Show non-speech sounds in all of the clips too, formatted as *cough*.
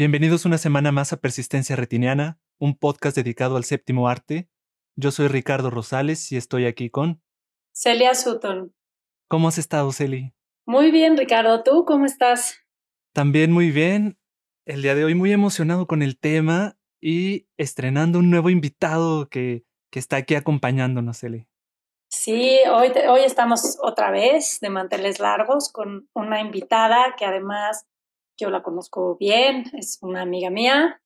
Bienvenidos una semana más a Persistencia Retiniana, un podcast dedicado al séptimo arte. Yo soy Ricardo Rosales y estoy aquí con Celia Sutton. ¿Cómo has estado, Celi? Muy bien, Ricardo. ¿Tú cómo estás? También muy bien. El día de hoy muy emocionado con el tema y estrenando un nuevo invitado que, que está aquí acompañándonos, Celi. Sí, hoy, hoy estamos otra vez de manteles largos con una invitada que además yo la conozco bien, es una amiga mía,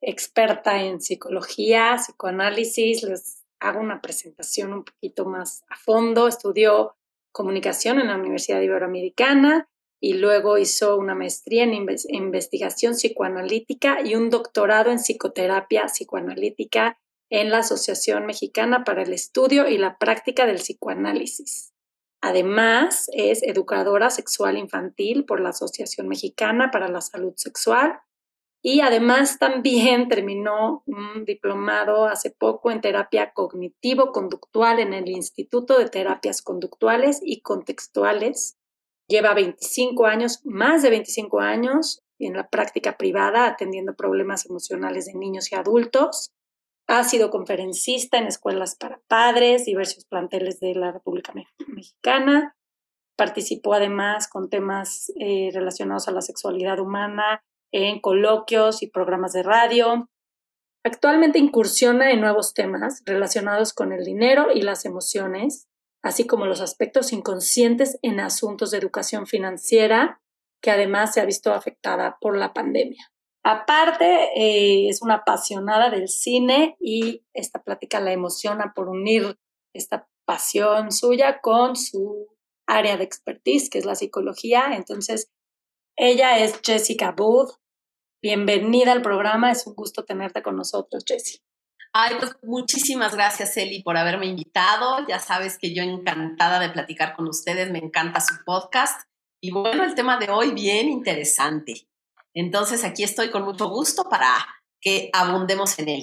experta en psicología, psicoanálisis. Les hago una presentación un poquito más a fondo. Estudió comunicación en la Universidad Iberoamericana y luego hizo una maestría en investigación psicoanalítica y un doctorado en psicoterapia psicoanalítica en la Asociación Mexicana para el Estudio y la Práctica del Psicoanálisis. Además, es educadora sexual infantil por la Asociación Mexicana para la Salud Sexual y además también *laughs* terminó un diplomado hace poco en terapia cognitivo-conductual en el Instituto de Terapias Conductuales y Contextuales. Lleva 25 años, más de 25 años en la práctica privada atendiendo problemas emocionales de niños y adultos ha sido conferencista en escuelas para padres, diversos planteles de la República Mexicana. Participó además con temas eh, relacionados a la sexualidad humana en coloquios y programas de radio. Actualmente incursiona en nuevos temas relacionados con el dinero y las emociones, así como los aspectos inconscientes en asuntos de educación financiera, que además se ha visto afectada por la pandemia. Aparte, eh, es una apasionada del cine y esta plática la emociona por unir esta pasión suya con su área de expertise, que es la psicología. Entonces, ella es Jessica Booth. Bienvenida al programa, es un gusto tenerte con nosotros, Jessie. Ay, pues muchísimas gracias, Eli, por haberme invitado. Ya sabes que yo encantada de platicar con ustedes, me encanta su podcast. Y bueno, el tema de hoy bien interesante. Entonces aquí estoy con mucho gusto para que abundemos en él.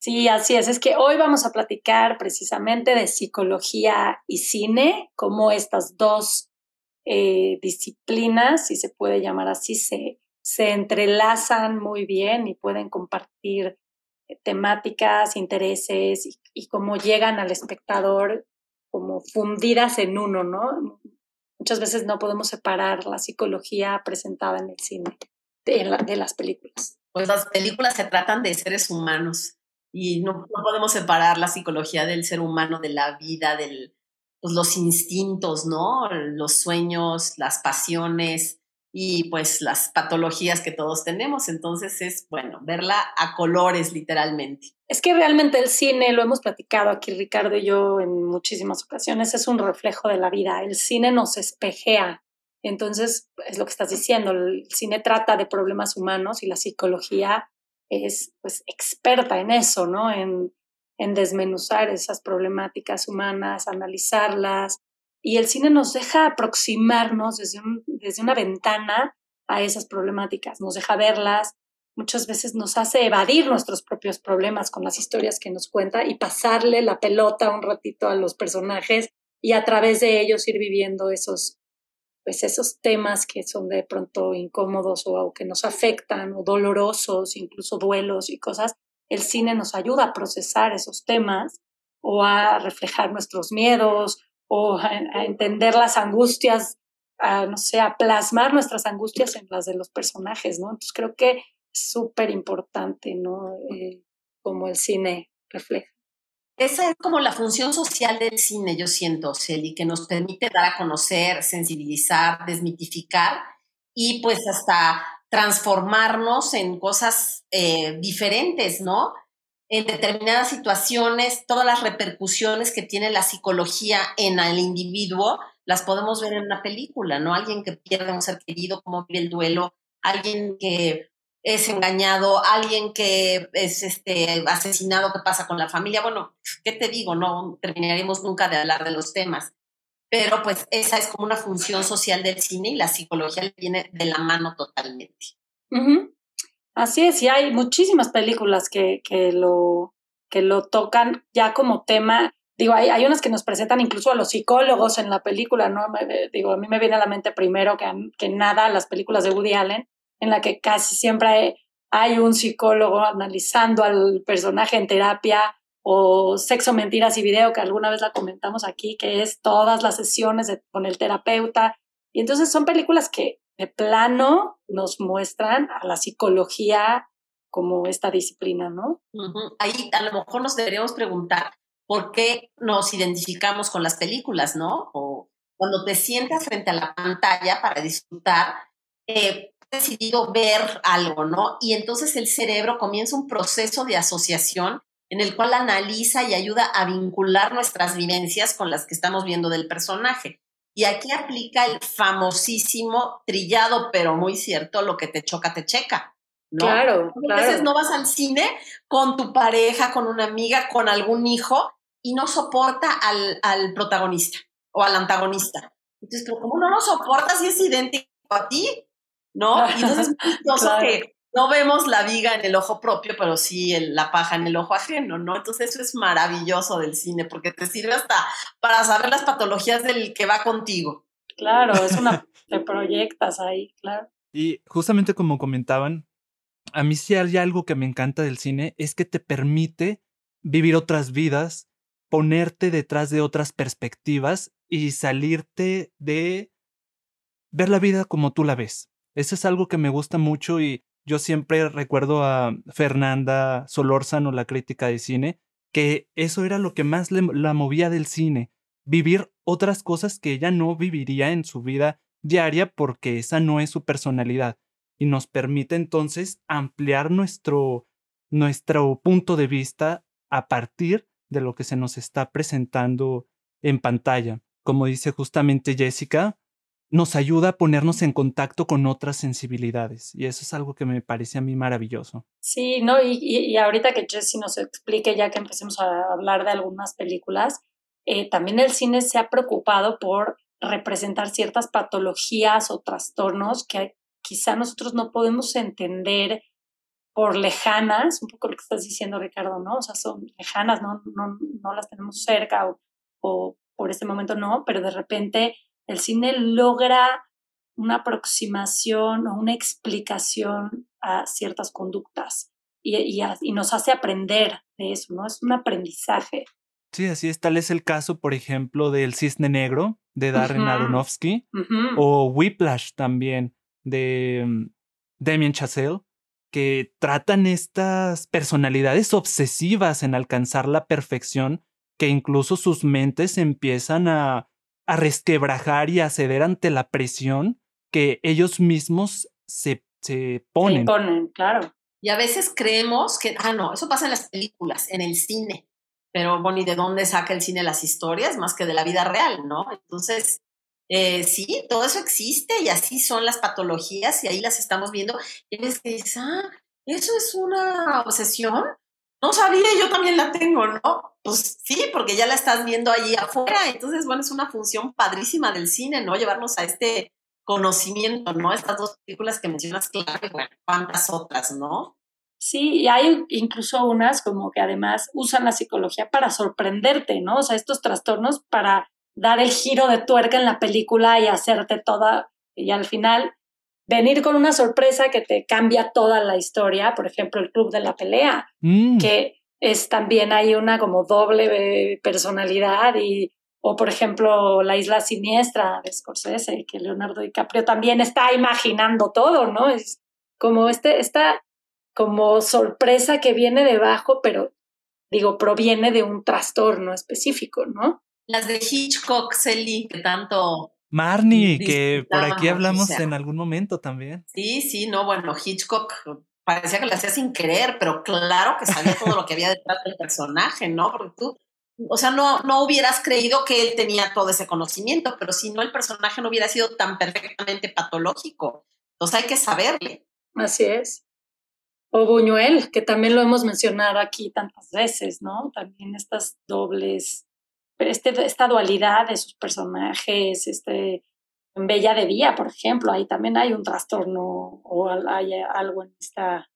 Sí, así es. Es que hoy vamos a platicar precisamente de psicología y cine, cómo estas dos eh, disciplinas, si se puede llamar así, se, se entrelazan muy bien y pueden compartir temáticas, intereses y, y, cómo llegan al espectador como fundidas en uno, ¿no? Muchas veces no podemos separar la psicología presentada en el cine de, las películas. Pues las películas se tratan de seres humanos y no, podemos separar la psicología del ser humano, de la vida, de pues, los instintos, ¿no? Los sueños, las pasiones y pues las patologías que todos tenemos. Entonces es, bueno, verla a colores literalmente. Es que realmente el cine, lo hemos platicado aquí Ricardo y yo en muchísimas ocasiones, es un reflejo de la vida. El cine nos espejea entonces, es lo que estás diciendo, el cine trata de problemas humanos y la psicología es pues experta en eso, ¿no? En, en desmenuzar esas problemáticas humanas, analizarlas. Y el cine nos deja aproximarnos desde, desde una ventana a esas problemáticas, nos deja verlas, muchas veces nos hace evadir nuestros propios problemas con las historias que nos cuenta y pasarle la pelota un ratito a los personajes y a través de ellos ir viviendo esos, pues esos temas que son de pronto incómodos o, que nos afectan o dolorosos, incluso duelos y cosas, el cine nos ayuda a procesar esos temas o a reflejar nuestros miedos o a, entender las angustias, a, no sé, a plasmar nuestras angustias en las de los personajes, ¿no? Entonces creo que es súper importante, ¿no? Eh, como el cine refleja. Esa es como la función social del cine, yo siento, Celi, que nos permite dar a conocer, sensibilizar, desmitificar y pues hasta transformarnos en cosas eh, diferentes, ¿no? En determinadas situaciones, todas las repercusiones que tiene la psicología en el individuo, las podemos ver en una película, ¿no? Alguien que pierde a un ser querido, cómo vive el duelo, alguien que es engañado, alguien que es este asesinado, ¿qué pasa con la familia? Bueno, ¿qué te digo? No terminaremos nunca de hablar de los temas. Pero pues esa es como una función social del cine y la psicología le viene de la mano totalmente. Así es, y hay muchísimas películas que, que, lo, que lo tocan ya como tema. digo, hay, hay unas que nos presentan incluso a los psicólogos en la película, ¿no? digo, a mí me viene a la mente primero que, que nada las películas de Woody Allen, en la que casi siempre hay, un psicólogo analizando al personaje en terapia o Sexo, Mentiras y Video, que alguna vez la comentamos aquí, que es todas las sesiones con el terapeuta. Y entonces son películas que de plano nos muestran a la psicología como esta disciplina, ¿no? Ahí a lo mejor nos deberíamos preguntar por qué nos identificamos con las películas, ¿no? O cuando te sientas frente a la pantalla para disfrutar, eh, decidido ver algo, ¿no? Y entonces el cerebro comienza un proceso de asociación en el cual analiza y ayuda a vincular nuestras vivencias con las que estamos viendo del personaje. Y aquí aplica el famosísimo, trillado, pero muy cierto, lo que te choca, te checa. ¿no? Claro, A veces no vas al cine con tu pareja, con una amiga, con algún hijo y no soporta al, al protagonista o al antagonista. Entonces, ¿cómo no lo soportas si es idéntico a ti? ¿No? Y entonces es muy *laughs* que no vemos la viga en el ojo propio, pero sí la paja en el ojo ajeno, ¿no? Entonces eso es maravilloso del cine, porque te sirve hasta para saber las patologías del que va contigo. Claro, es una, te proyectas ahí, claro. Y justamente como comentaban, a mí sí hay algo que me encanta del cine, es que te permite vivir otras vidas, ponerte detrás de otras perspectivas y salirte de ver la vida como tú la ves. Eso es algo que me gusta mucho y yo siempre recuerdo a Fernanda Solórzano, la crítica de cine, que eso era lo que más la movía del cine, vivir otras cosas que ella no viviría en su vida diaria porque esa no es su personalidad y nos permite entonces ampliar nuestro, nuestro punto de vista a partir de lo que se nos está presentando en pantalla. Como dice justamente Jessica, nos ayuda a ponernos en contacto con otras sensibilidades y eso es algo que me parece a mí maravilloso. Sí, ¿no? Y, y, ahorita que Jesse nos explique, ya que empecemos a hablar de algunas películas, eh, también el cine se ha preocupado por representar ciertas patologías o trastornos que quizá nosotros no podemos entender por lejanas, un poco lo que estás diciendo Ricardo, ¿no? O sea, son lejanas, no, no, no las tenemos cerca o, o por este momento no, pero de repente el cine logra una aproximación o una explicación a ciertas conductas y, y, nos hace aprender de eso, ¿no? Es un aprendizaje. Sí, así es. Tal es el caso, por ejemplo, del Cisne Negro de Darren Aronofsky o Whiplash también de um, Damien Chazelle, que tratan estas personalidades obsesivas en alcanzar la perfección que incluso sus mentes empiezan a a resquebrajar y a ceder ante la presión que ellos mismos se, se ponen. Se ponen, claro. Y a veces creemos que, ah, no, eso pasa en las películas, en el cine. Pero, bueno, ¿y de dónde saca el cine las historias? Más que de la vida real, ¿no? Entonces, eh, sí, todo eso existe y así son las patologías y ahí las estamos viendo. Y ves que dices, ah, eso es una obsesión no sabía, yo también la tengo, ¿no? Pues sí, porque ya la estás viendo allí afuera. Entonces, bueno, es una función padrísima del cine, ¿no? Llevarnos a este conocimiento, ¿no? Estas dos películas que mencionas, claro, bueno, cuántas otras, ¿no? Sí, y hay incluso unas como que además usan la psicología para sorprenderte, ¿no? O sea, estos trastornos para dar el giro de tuerca en la película y hacerte toda, y al final venir con una sorpresa que te cambia toda la historia, por ejemplo, el Club de la Pelea, mm. que es también hay una como doble personalidad y o por ejemplo La Isla Siniestra de Scorsese, que Leonardo DiCaprio también está imaginando todo, ¿no? Es como este, esta como sorpresa que viene debajo, pero digo, proviene de un trastorno específico, ¿no? Las de Hitchcock, Celi, que tanto Marnie, que por aquí hablamos en algún momento también. Sí, sí, no, bueno, Hitchcock parecía que lo hacía sin querer, pero claro que sabía todo lo que había detrás del personaje, ¿no? Porque tú, o sea, no, no hubieras creído que él tenía todo ese conocimiento, pero si no, el personaje no hubiera sido tan perfectamente patológico. Entonces hay que saberle. Así es. O Buñuel, que también lo hemos mencionado aquí tantas veces, ¿no? También estas dobles este, esta dualidad de sus personajes, este, en Bella de Día, por ejemplo, ahí también hay un trastorno o hay algo en esta,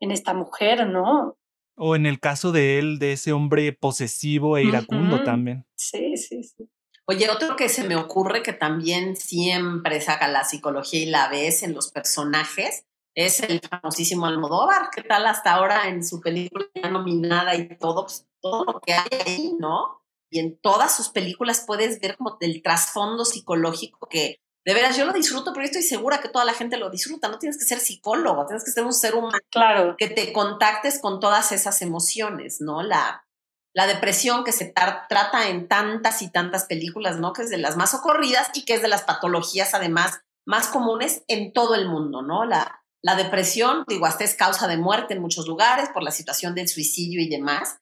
en esta mujer, ¿no? O en el caso de él, de ese hombre posesivo e iracundo también. Sí, sí, sí. Oye, otro que se me ocurre que también siempre saca la psicología y la ves en los personajes es el famosísimo Almodóvar. ¿Qué tal hasta ahora en su película nominada y todo, pues, todo lo que hay ahí, ¿no? Y en todas sus películas puedes ver como el trasfondo psicológico que, de veras, yo lo disfruto, pero estoy segura que toda la gente lo disfruta. No tienes que ser psicólogo, tienes que ser un ser humano. Claro. Que te contactes con todas esas emociones, ¿no? La, la depresión que se trata en tantas y tantas películas, ¿no? Que es de las más ocurridas y que es de las patologías además más comunes en todo el mundo, ¿no? La, la depresión, digo, hasta es causa de muerte en muchos lugares por la situación del suicidio y demás.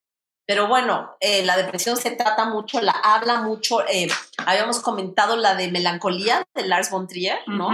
Pero bueno, eh, la depresión se trata mucho, la habla mucho. Eh, habíamos comentado la de melancolía de Lars von Trier, ¿no?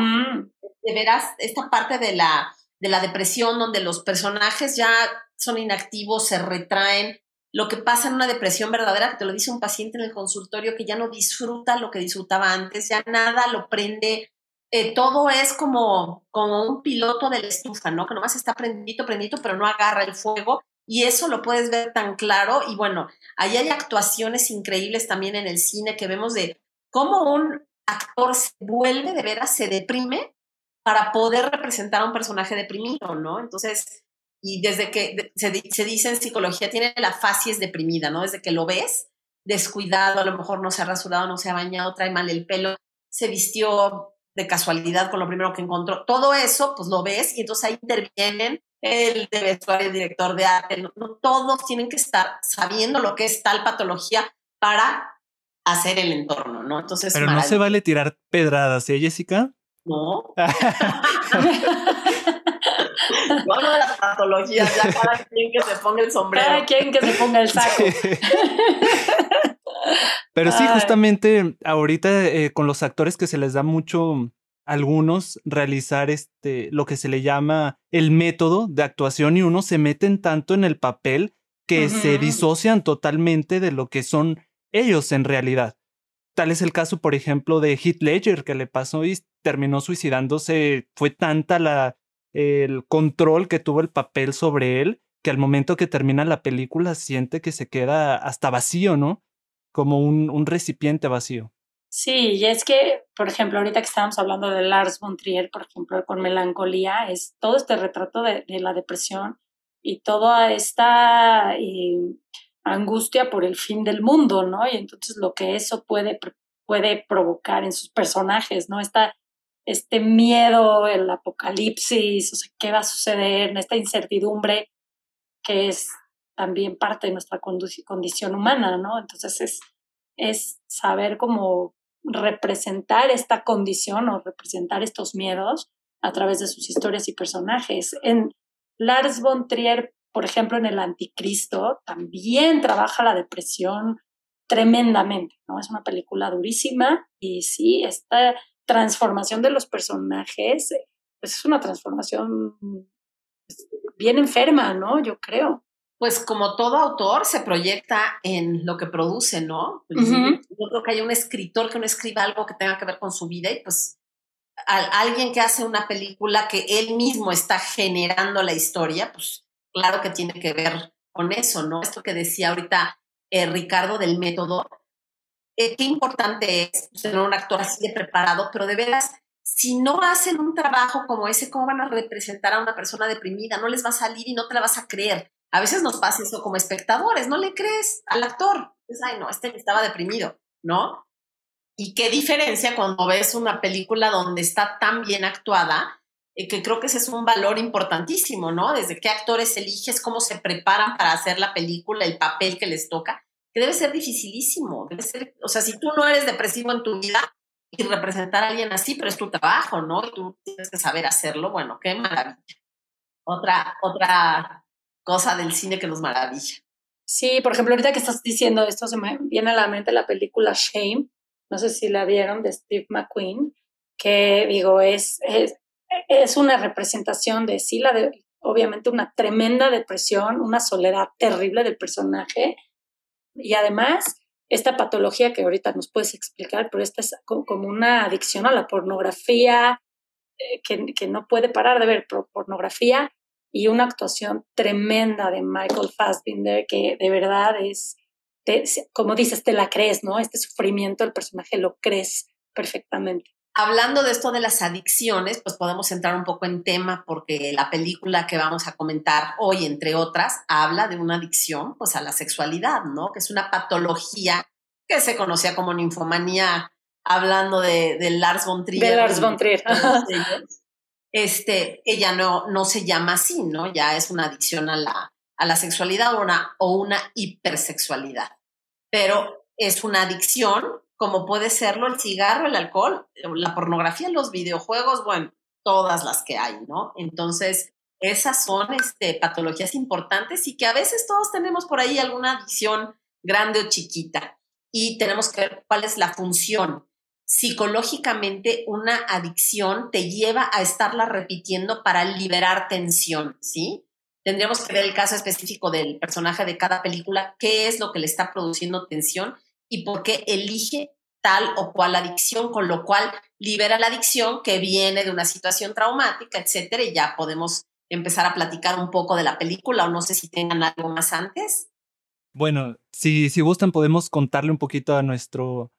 De veras, esta parte de la, de la depresión donde los personajes ya son inactivos, se retraen, lo que pasa en una depresión verdadera, que te lo dice un paciente en el consultorio, que ya no disfruta lo que disfrutaba antes, ya nada lo prende, eh, todo es como, como un piloto de la estufa, ¿no? Que nomás está prendito, prendito, pero no agarra el fuego. Y eso lo puedes ver tan claro. Y bueno, ahí hay actuaciones increíbles también en el cine que vemos de cómo un actor se vuelve de veras, se deprime para poder representar a un personaje deprimido, ¿no? Entonces, y desde que se, dice en psicología, tiene la facies deprimida, ¿no? Desde que lo ves, descuidado, a lo mejor no se ha rasurado, no se ha bañado, trae mal el pelo, se vistió de casualidad con lo primero que encontró. Todo eso, pues lo ves y entonces ahí intervienen el de vestuario, el director de arte. No, todos tienen que estar sabiendo lo que es tal patología para hacer el entorno, ¿no? Entonces, Pero no se vale tirar pedradas, ¿eh, Jessica? No. *laughs* Bueno, de las patologías, ya cada quien que se ponga el sombrero. Cada quien que se ponga el saco. Pero sí, justamente ahorita eh, con los actores que se les da mucho algunos realizar este lo que se le llama el método de actuación y uno se meten tanto en el papel que se disocian totalmente de lo que son ellos en realidad. Tal es el caso, por ejemplo, de Heath Ledger, que le pasó y terminó suicidándose. Fue tanta la el control que tuvo el papel sobre él, que al momento que termina la película siente que se queda hasta vacío, ¿no? Como un, un recipiente vacío. Sí, y es que, por ejemplo, ahorita que estábamos hablando de Lars von Trier, por ejemplo, con Melancolía, es todo este retrato de, la depresión y toda esta eh, angustia por el fin del mundo, ¿no? Y entonces lo que eso puede, puede provocar en sus personajes, ¿no? Esta este miedo, el apocalipsis, o sea, qué va a suceder, esta incertidumbre que es también parte de nuestra condición humana, ¿no? Entonces es, es saber cómo representar esta condición o representar estos miedos a través de sus historias y personajes. En Lars von Trier, por ejemplo, en El Anticristo, también trabaja la depresión tremendamente, ¿no? Es una película durísima y sí, está transformación de los personajes, pues es una transformación pues, bien enferma, ¿no? Yo creo. Pues como todo autor se proyecta en lo que produce, ¿no? Yo creo que hay un escritor que no escriba algo que tenga que ver con su vida y pues alguien que hace una película que él mismo está generando la historia, pues claro que tiene que ver con eso, ¿no? Esto que decía ahorita eh, Ricardo del método, eh, qué importante es tener un actor así de preparado, pero de veras, si no hacen un trabajo como ese, ¿cómo van a representar a una persona deprimida? No les va a salir y no te la vas a creer. A veces nos pasa eso como espectadores, no le crees al actor. Es, ay, no, este estaba deprimido, ¿no? Y qué diferencia cuando ves una película donde está tan bien actuada, eh, que creo que ese es un valor importantísimo, ¿no? Desde qué actores eliges, cómo se preparan para hacer la película, el papel que les toca que debe ser dificilísimo. Debe ser, o sea, si tú no eres depresivo en tu vida y representar a alguien así, pero es tu trabajo, ¿no? tú tienes que saber hacerlo, bueno, qué maravilla. Otra, otra cosa del cine que nos maravilla. Sí, por ejemplo, ahorita que estás diciendo esto, se me viene a la mente la película Shame, no sé si la vieron, de Steve McQueen, que digo, es, es, es una representación de sí, la de, obviamente una tremenda depresión, una soledad terrible del personaje, y además, esta patología que ahorita nos puedes explicar, pero esta es como una adicción a la pornografía, eh, que, que, no puede parar de ver pornografía y una actuación tremenda de Michael Fassbinder que de verdad es, como dices, te la crees, ¿no? Este sufrimiento del personaje lo crees perfectamente. Hablando de esto de las adicciones, pues podemos entrar un poco en tema porque la película que vamos a comentar hoy, entre otras, habla de una adicción pues a la sexualidad, ¿no? Que es una patología que se conocía como ninfomanía, hablando de, Lars von Trier. De Lars von Trier. *laughs* Este, ella no, no se llama así, ¿no? Ya es una adicción a la, a la sexualidad o una, o una hipersexualidad. Pero es una adicción como puede serlo el cigarro, el alcohol, la pornografía, los videojuegos, bueno, todas las que hay, ¿no? Entonces, esas son este, patologías importantes y que a veces todos tenemos por ahí alguna adicción grande o chiquita y tenemos que ver cuál es la función. Psicológicamente, una adicción te lleva a estarla repitiendo para liberar tensión, ¿sí? Tendríamos que ver el caso específico del personaje de cada película, qué es lo que le está produciendo tensión y por qué elige tal o cual adicción, con lo cual libera la adicción que viene de una situación traumática, etcétera, y ya podemos empezar a platicar un poco de la película o no sé si tengan algo más antes. Bueno, si, si gustan podemos contarle un poquito a nuestro,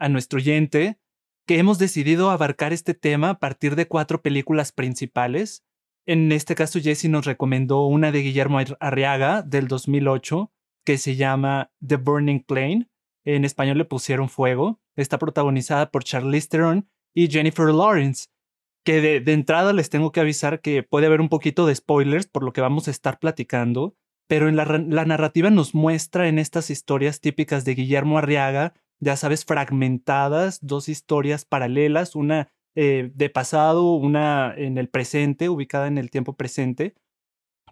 a nuestro oyente que hemos decidido abarcar este tema a partir de cuatro películas principales. En este caso, Jesse nos recomendó una de Guillermo Arriaga del 2008 que se llama The Burning Plane, en español le pusieron Fuego. Está protagonizada por Charlize Theron y Jennifer Lawrence. Que de, entrada les tengo que avisar que puede haber un poquito de spoilers por lo que vamos a estar platicando, pero en la, narrativa nos muestra en estas historias típicas de Guillermo Arriaga, ya sabes, fragmentadas, dos historias paralelas, una eh, de pasado, una en el presente, ubicada en el tiempo presente,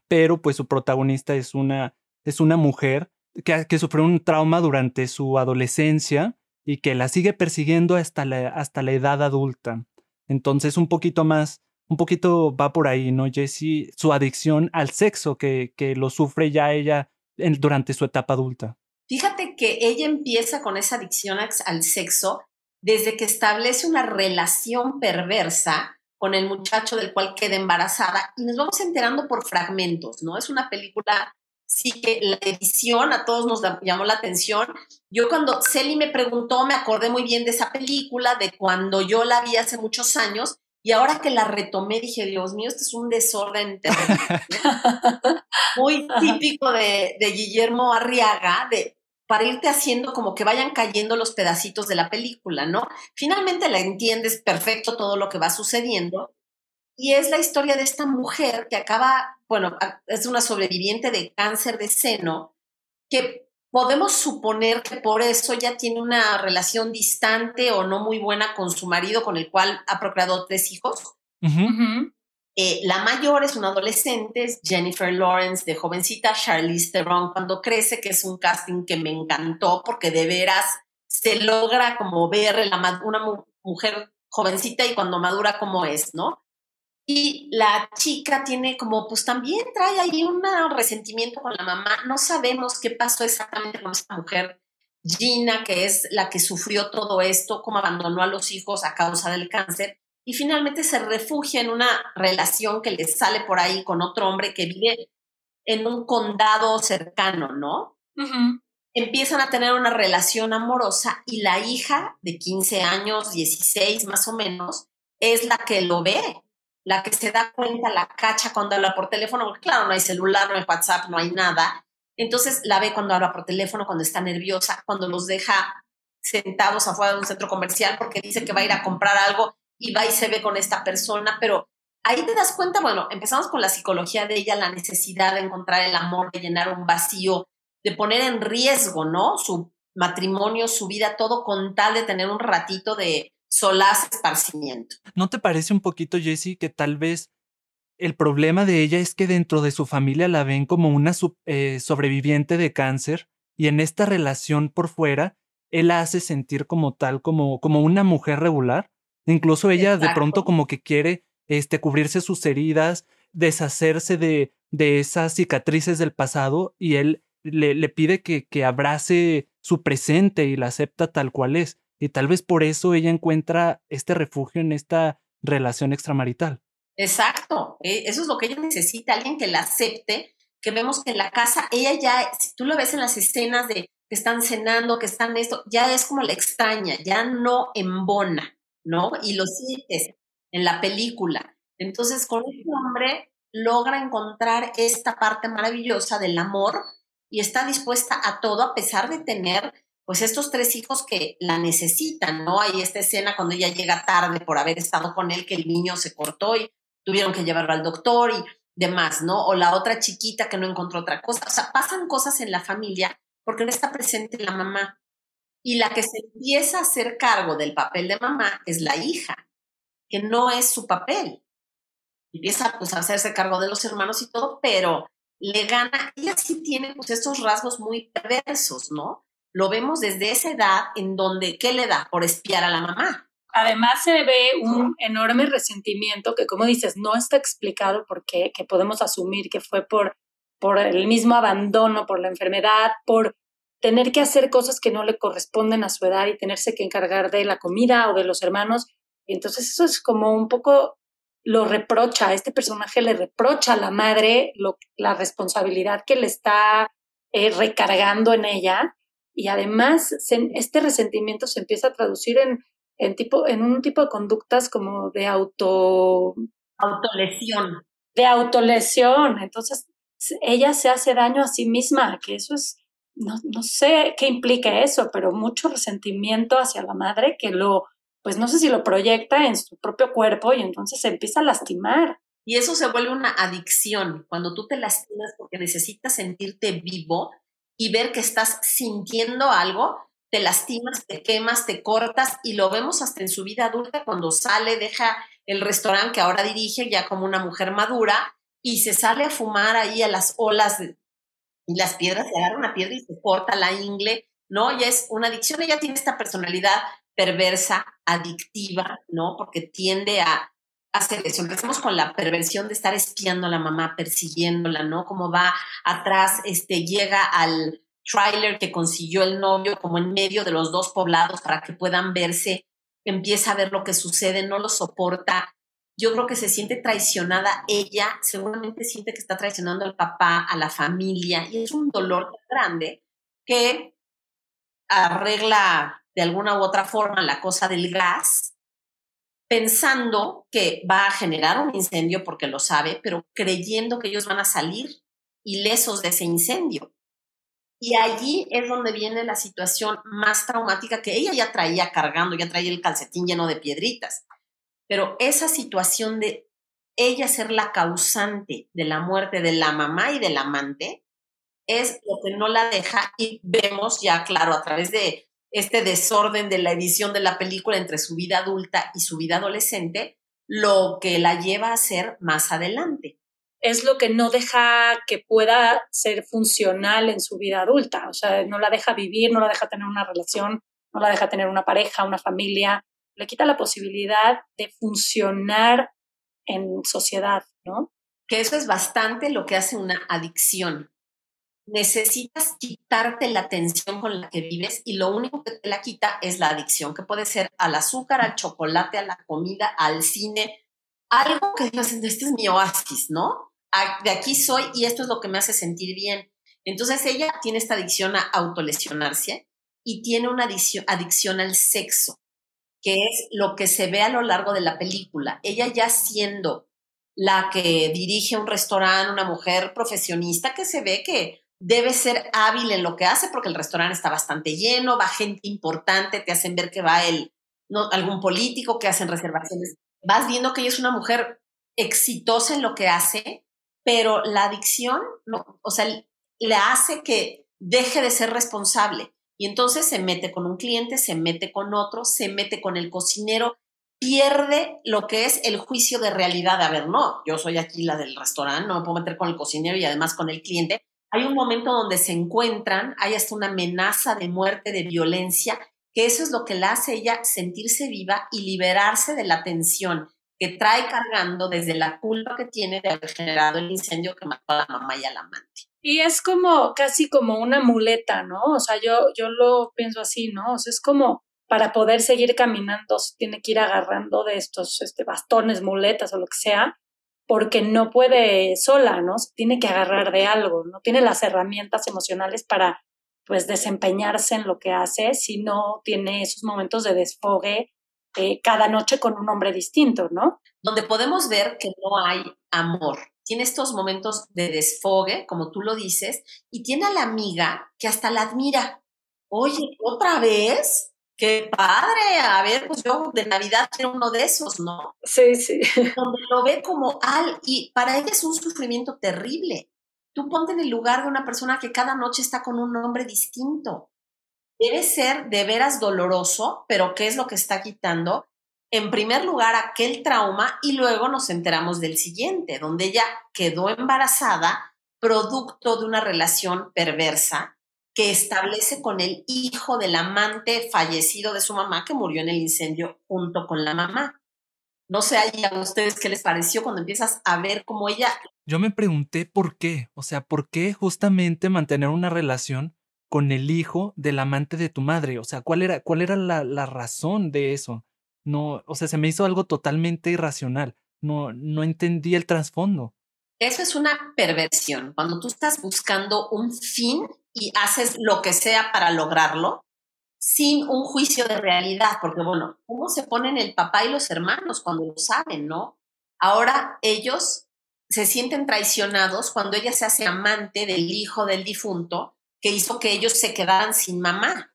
pero pues su protagonista es una, es una mujer que, sufrió un trauma durante su adolescencia y que la sigue persiguiendo hasta la, hasta la edad adulta. Entonces, un poquito más, un poquito va por ahí, ¿no, Jessie? Su adicción al sexo que, que lo sufre ya ella durante su etapa adulta. Fíjate que ella empieza con esa adicción al sexo desde que establece una relación perversa con el muchacho del cual queda embarazada y nos vamos enterando por fragmentos, ¿no? Es una película sí que la edición a todos nos llamó la atención. Yo cuando Celi me preguntó, me acordé muy bien de esa película, de cuando yo la vi hace muchos años, y ahora que la retomé dije, Dios mío, este es un desorden *laughs* *laughs* muy típico de, de Guillermo Arriaga, de para irte haciendo como que vayan cayendo los pedacitos de la película, ¿no? Finalmente la entiendes perfecto todo lo que va sucediendo, y es la historia de esta mujer que acaba, bueno, es una sobreviviente de cáncer de seno, que podemos suponer que por eso ya tiene una relación distante o no muy buena con su marido, con el cual ha procreado tres hijos. Eh, la mayor es una adolescente, es Jennifer Lawrence de jovencita, Charlize Theron cuando crece, que es un casting que me encantó porque de veras se logra como ver la, una mujer jovencita y cuando madura como es, ¿no? Y la chica tiene como, pues también trae ahí un resentimiento con la mamá. No sabemos qué pasó exactamente con esta mujer, Gina, que es la que sufrió todo esto, cómo abandonó a los hijos a causa del cáncer. Y finalmente se refugia en una relación que le sale por ahí con otro hombre que vive en un condado cercano, ¿no? Empiezan a tener una relación amorosa y la hija de 15 años, 16 más o menos, es la que lo ve la que se da cuenta, la cacha cuando habla por teléfono, claro, no hay celular, no hay WhatsApp, no hay nada. Entonces la ve cuando habla por teléfono, cuando está nerviosa, cuando los deja sentados afuera de un centro comercial porque dice que va a ir a comprar algo y va y se ve con esta persona, pero ahí te das cuenta, bueno, empezamos con la psicología de ella, la necesidad de encontrar el amor, de llenar un vacío, de poner en riesgo, ¿no? Su matrimonio, su vida, todo con tal de tener un ratito de, solaz esparcimiento. ¿No te parece un poquito, Jessie, que tal vez el problema de ella es que dentro de su familia la ven como una eh, sobreviviente de cáncer y en esta relación por fuera, él la hace sentir como tal, como, como una mujer regular? Incluso ella de pronto como que quiere este, cubrirse sus heridas, deshacerse de, de esas cicatrices del pasado y él le, le pide que, que abrace su presente y la acepta tal cual es. Y tal vez por eso ella encuentra este refugio en esta relación extramarital. Exacto, e, eso es lo que ella necesita, alguien que la acepte, que vemos que en la casa, ella ya, si tú lo ves en las escenas de que están cenando, que están esto, ya es como la extraña, ya no embona, ¿no? Y lo sientes en la película. Entonces, con este hombre logra encontrar esta parte maravillosa del amor y está dispuesta a todo a pesar de tener pues estos tres hijos que la necesitan, ¿no? Hay esta escena cuando ella llega tarde por haber estado con él, que el niño se cortó y tuvieron que llevarlo al doctor y demás, ¿no? O la otra chiquita que no encontró otra cosa. O sea, pasan cosas en la familia porque no está presente la mamá. Y la que se empieza a hacer cargo del papel de mamá es la hija, que no es su papel. Empieza pues a hacerse cargo de los hermanos y todo, pero le gana, ella sí tiene pues estos rasgos muy perversos, ¿no? Lo vemos desde esa edad en donde, ¿qué le da? Por espiar a la mamá. Además se ve un enorme resentimiento que, como dices, no está explicado por qué, que podemos asumir que fue por, por el mismo abandono, por la enfermedad, por tener que hacer cosas que no le corresponden a su edad y tenerse que encargar de la comida o de los hermanos. Y entonces eso es como un poco lo reprocha, este personaje le reprocha a la madre lo, la responsabilidad que le está eh, recargando en ella y además este resentimiento se empieza a traducir en, en, tipo, en un tipo de conductas como de auto... Autolesión. De autolesión. Entonces, ella se hace daño a sí misma, que eso es, no, no sé qué implica eso, pero mucho resentimiento hacia la madre que lo pues no sé si lo proyecta en su propio cuerpo y entonces se empieza a lastimar. Y eso se vuelve una adicción, cuando tú te lastimas porque necesitas sentirte vivo y ver que estás sintiendo algo, te lastimas, te quemas, te cortas y lo vemos hasta en su vida adulta cuando sale, deja el restaurante que ahora dirige ya como una mujer madura y se sale a fumar ahí a las olas y las piedras, se agarra una piedra y se corta la ingle, ¿no? Ya es una adicción, ella tiene esta personalidad perversa, adictiva, ¿no? Porque tiende a hacer eso. Empezamos con la perversión de estar espiando a la mamá, persiguiéndola, ¿no? Como va atrás, este, llega al trailer que consiguió el novio como en medio de los dos poblados para que puedan verse, empieza a ver lo que sucede, no lo soporta. Yo creo que se siente traicionada ella, seguramente siente que está traicionando al papá, a la familia, y es un dolor tan grande que arregla de alguna u otra forma la cosa del gas, pensando que va a generar un incendio porque lo sabe, pero creyendo que ellos van a salir ilesos de ese incendio. Y allí es donde viene la situación más traumática que ella ya traía cargando, ya traía el calcetín lleno de piedritas. Pero esa situación de ella ser la causante de la muerte de la mamá y del amante es lo que no la deja y vemos ya claro a través de este desorden de la edición de la película entre su vida adulta y su vida adolescente, lo que la lleva a ser más adelante. Es lo que no deja que pueda ser funcional en su vida adulta, o sea, no la deja vivir, no la deja tener una relación, no la deja tener una pareja, una familia, le quita la posibilidad de funcionar en sociedad, ¿no? Que eso es bastante lo que hace una adicción necesitas quitarte la tensión con la que vives y lo único que te la quita es la adicción, que puede ser al azúcar, al chocolate, a la comida, al cine, algo que dices, este es mi oasis, ¿no? De aquí soy y esto es lo que me hace sentir bien. Entonces ella tiene esta adicción a autolesionarse y tiene una adicción, adicción al sexo, que es lo que se ve a lo largo de la película. Ella ya siendo la que dirige un restaurante, una mujer profesionista que se ve que debe ser hábil en lo que hace porque el restaurante está bastante lleno, va gente importante, te hacen ver que va el, algún político que hacen reservaciones. Vas viendo que ella es una mujer exitosa en lo que hace, pero la adicción, o sea, le hace que deje de ser responsable. Y entonces se mete con un cliente, se mete con otro, se mete con el cocinero, pierde lo que es el juicio de realidad. A ver, no, yo soy aquí la del restaurante, no me puedo meter con el cocinero y además con el cliente hay un momento donde se encuentran, hay hasta una amenaza de muerte, de violencia, que eso es lo que la hace ella sentirse viva y liberarse de la tensión que trae cargando desde la culpa que tiene de haber generado el incendio que mató a la mamá y al amante. Y es como casi como una muleta, ¿no? O sea, yo, yo lo pienso así, ¿no? O sea, es como para poder seguir caminando, tiene que ir agarrando de estos este, bastones, muletas o lo que sea, porque no puede sola, ¿no? Tiene que agarrar de algo, no tiene las herramientas emocionales para pues desempeñarse en lo que hace si no tiene esos momentos de desfogue eh, cada noche con un hombre distinto, ¿no? Donde podemos ver que no hay amor. Tiene estos momentos de desfogue, como tú lo dices, y tiene a la amiga que hasta la admira. Oye, otra vez, qué padre, a ver, pues yo de Navidad quiero uno de esos, ¿no? Sí, sí. *laughs* Donde lo ve como al, y para ella es un sufrimiento terrible. Tú ponte en el lugar de una persona que cada noche está con un hombre distinto. Debe ser de veras doloroso, pero ¿qué es lo que está quitando? En primer lugar, aquel trauma y luego nos enteramos del siguiente, donde ella quedó embarazada producto de una relación perversa que establece con el hijo del amante fallecido de su mamá que murió en el incendio junto con la mamá. No sé a ustedes qué les pareció cuando empiezas a ver cómo ella... Yo me pregunté por qué, o sea, ¿por qué justamente mantener una relación con el hijo del amante de tu madre? O sea, ¿cuál era, cuál era la, la razón de eso? No, o sea, se me hizo algo totalmente irracional. No, no entendí el trasfondo. Eso es una perversión. Cuando tú estás buscando un fin y haces lo que sea para lograrlo, sin un juicio de realidad, porque bueno, ¿cómo se ponen el papá y los hermanos cuando lo saben, no? Ahora ellos se sienten traicionados cuando ella se hace amante del hijo del difunto que hizo que ellos se quedaran sin mamá.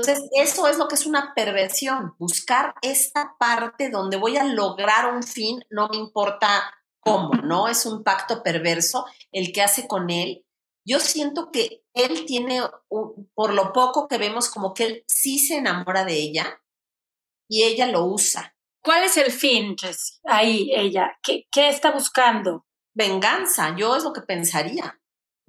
Entonces, eso es lo que es una perversión, buscar esta parte donde voy a lograr un fin, no me importa cómo, ¿no? Es un pacto perverso el que hace con él. Yo siento que él tiene, por lo poco que vemos, como que él sí se enamora de ella y ella lo usa. ¿Cuál es el fin? Ahí, ella. ¿Qué, ¿Qué está buscando? Venganza, yo es lo que pensaría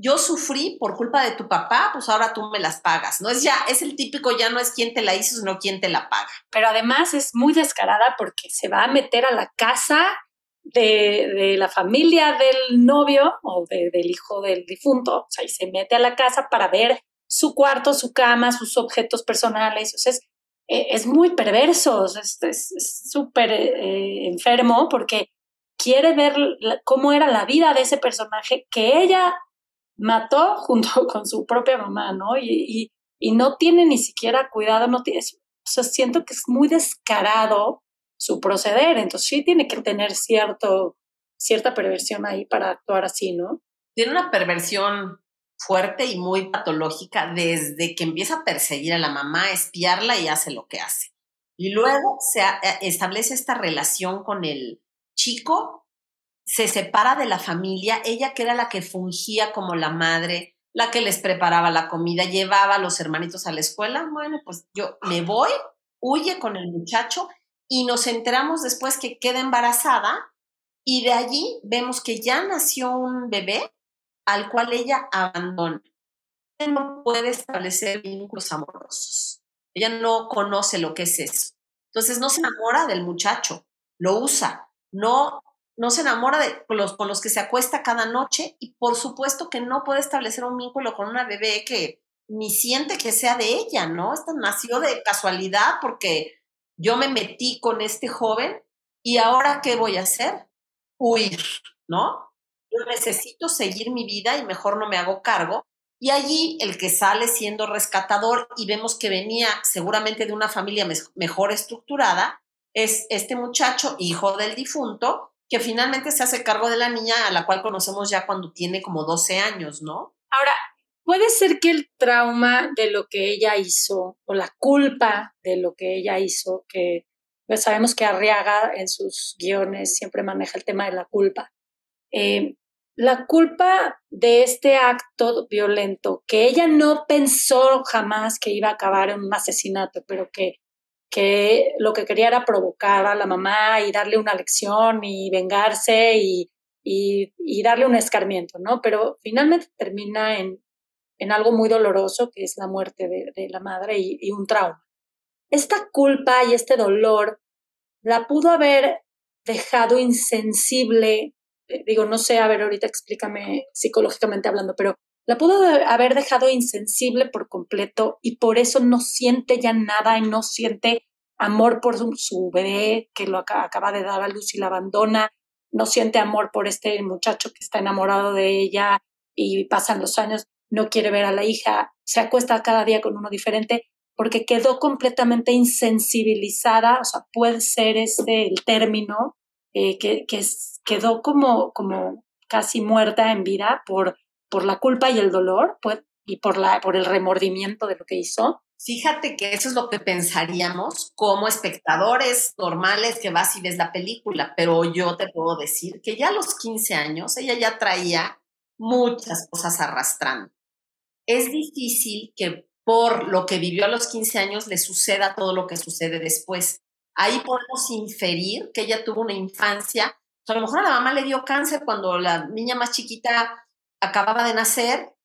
yo sufrí por culpa de tu papá, pues ahora tú me las pagas. No es ya, es el típico, ya no es quien te la hizo, sino quien te la paga. Pero además es muy descarada porque se va a meter a la casa de, la familia del novio o del hijo del difunto, o sea, y se mete a la casa para ver su cuarto, su cama, sus objetos personales. O sea, es, e, muy perverso, es súper eh, enfermo porque quiere ver cómo era la vida de ese personaje que ella mató junto *laughs* con su propia mamá, ¿no? Y, y, no tiene ni siquiera cuidado, no tiene, o sea, siento que es muy descarado su proceder, entonces sí tiene que tener cierto, cierta perversión ahí para actuar así, ¿no? Tiene una perversión fuerte y muy patológica desde que empieza a perseguir a la mamá, espiarla y hace lo que hace. Y luego se establece esta relación con el chico se separa de la familia, ella que era la que fungía como la madre, la que les preparaba la comida, llevaba a los hermanitos a la escuela, bueno, pues yo me voy, huye con el muchacho y nos enteramos después que queda embarazada y de allí vemos que ya nació un bebé al cual ella abandona. Ella no puede establecer vínculos amorosos. Ella no conoce lo que es eso. Entonces no se enamora del muchacho, lo usa, no no se enamora de los con los que se acuesta cada noche y por supuesto que no puede establecer un vínculo con una bebé que ni siente que sea de ella, ¿no? Esta nació de casualidad porque yo me metí con este joven y ahora ¿qué voy a hacer? Huir, ¿no? Yo necesito seguir mi vida y mejor no me hago cargo. Y allí el que sale siendo rescatador y vemos que venía seguramente de una familia mejor estructurada es este muchacho, hijo del difunto, que finalmente se hace cargo de la niña a la cual conocemos ya cuando tiene como 12 años, ¿no? Ahora, puede ser que el trauma de lo que ella hizo o la culpa de lo que ella hizo, que pues sabemos que Arriaga en sus guiones siempre maneja el tema de la culpa. Eh, la culpa de este acto violento, que ella no pensó jamás que iba a acabar en un asesinato, pero que que lo que quería era provocar a la mamá y darle una lección y vengarse y, y, darle un escarmiento, ¿no? Pero finalmente termina en, en algo muy doloroso, que es la muerte de, la madre y, y, un trauma. Esta culpa y este dolor la pudo haber dejado insensible, eh, digo, no sé, a ver, ahorita explícame psicológicamente hablando, pero la pudo haber dejado insensible por completo y por eso no siente ya nada y no siente amor por su, bebé que lo acaba de dar a luz y la abandona. No siente amor por este muchacho que está enamorado de ella y pasan los años, no quiere ver a la hija, se acuesta cada día con uno diferente porque quedó completamente insensibilizada, o sea, puede ser este el término, eh, que, que quedó como, como casi muerta en vida por, por la culpa y el dolor pues, y por, la, por el remordimiento de lo que hizo. Fíjate que eso es lo que pensaríamos como espectadores normales que vas y ves la película, pero yo te puedo decir que ya a los 15 años ella ya traía muchas cosas arrastrando. Es difícil que por lo que vivió a los 15 años le suceda todo lo que sucede después. Ahí podemos inferir que ella tuvo una infancia, a lo mejor a la mamá le dio cáncer cuando la niña más chiquita acababa de nacer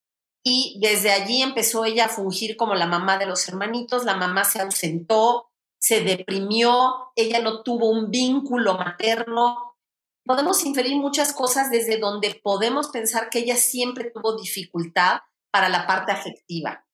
y desde allí empezó ella a fungir como la mamá de los hermanitos, la mamá se ausentó, se deprimió, ella no tuvo un vínculo materno. Podemos inferir muchas cosas desde donde podemos pensar que ella siempre tuvo dificultad para la parte afectiva.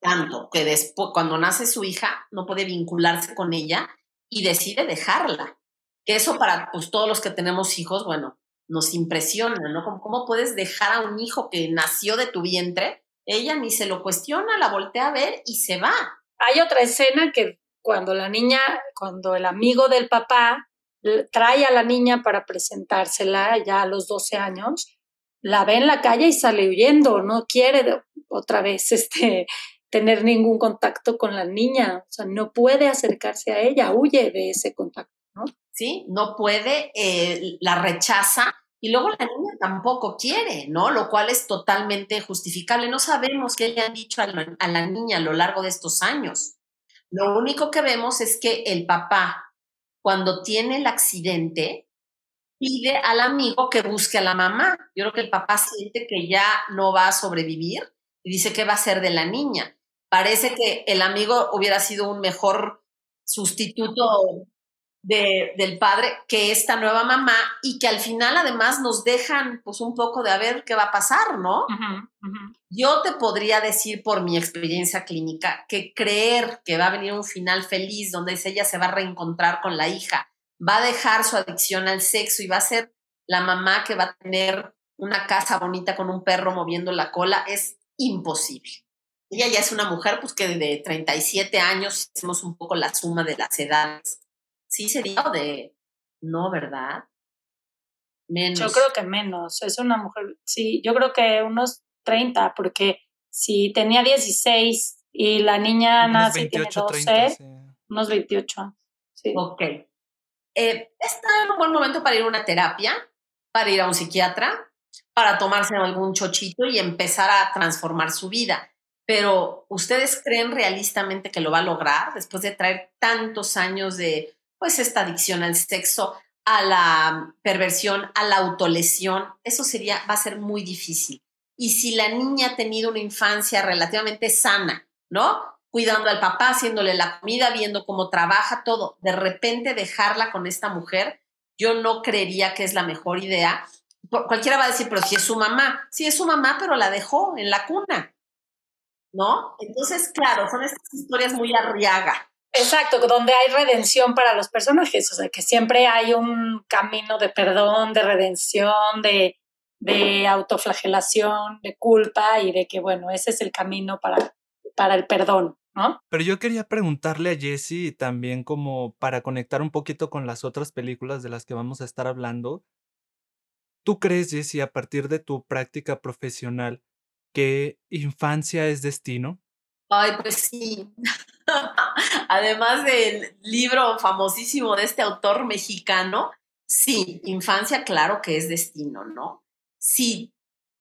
Tanto que después, cuando nace su hija, no puede vincularse con ella y decide dejarla. Que eso para pues, todos los que tenemos hijos, bueno, nos impresiona, ¿no? ¿Cómo, puedes dejar a un hijo que nació de tu vientre? Ella ni se lo cuestiona, la voltea a ver y se va. Hay otra escena que cuando la niña, cuando el amigo del papá trae a la niña para presentársela ya a los 12 años, la ve en la calle y sale huyendo, no quiere otra vez *laughs* este, tener ningún contacto con la niña, o sea, no puede acercarse a ella, huye de ese contacto. Sí, no puede, eh, la rechaza y luego la niña tampoco quiere, ¿no? Lo cual es totalmente justificable. No sabemos qué le han dicho a la, a la niña a lo largo de estos años. Lo único que vemos es que el papá, cuando tiene el accidente, pide al amigo que busque a la mamá. Yo creo que el papá siente que ya no va a sobrevivir y dice que va a ser de la niña parece que el amigo hubiera sido un mejor sustituto de, del padre que esta nueva mamá y que al final además nos dejan pues un poco de a ver qué va a pasar, ¿no? Yo te podría decir por mi experiencia clínica que creer que va a venir un final feliz donde ella se va a reencontrar con la hija, va a dejar su adicción al sexo y va a ser la mamá que va a tener una casa bonita con un perro moviendo la cola es imposible. Ella ya es una mujer, pues que de 37 años, hacemos un poco la suma de las edades. Sí sería de, no, ¿verdad? Menos. Yo creo que menos. Es una mujer, sí, yo creo que unos 30, porque si tenía 16 y la niña nace y tiene 12, unos 28. Sí. Ok. Eh, está en un buen momento para ir a una terapia, para ir a un psiquiatra, para tomarse algún chochito y empezar a transformar su vida pero ¿ustedes creen realistamente que lo va a lograr después de traer tantos años de pues esta adicción al sexo, a la perversión, a la autolesión? Eso sería va a ser muy difícil. Y si la niña ha tenido una infancia relativamente sana, ¿no? Cuidando al papá, haciéndole la comida, viendo cómo trabaja todo, de repente dejarla con esta mujer, yo no creería que es la mejor idea. Cualquiera va a decir, pero si es su mamá, sí es su mamá, pero la dejó en la cuna. ¿no? Entonces, claro, son estas historias muy arriaga. Exacto, donde hay redención para los personajes, o sea, que siempre hay un camino de perdón, de redención, de, de autoflagelación, de culpa y de que, bueno, ese es el camino para, para el perdón, ¿no? Pero yo quería preguntarle a Jessie también como para conectar un poquito con las otras películas de las que vamos a estar hablando. ¿Tú crees, Jessie, a partir de tu práctica profesional, que infancia es destino? Ay, pues sí. Además del libro famosísimo de este autor mexicano, sí, infancia, claro que es destino, ¿no? Si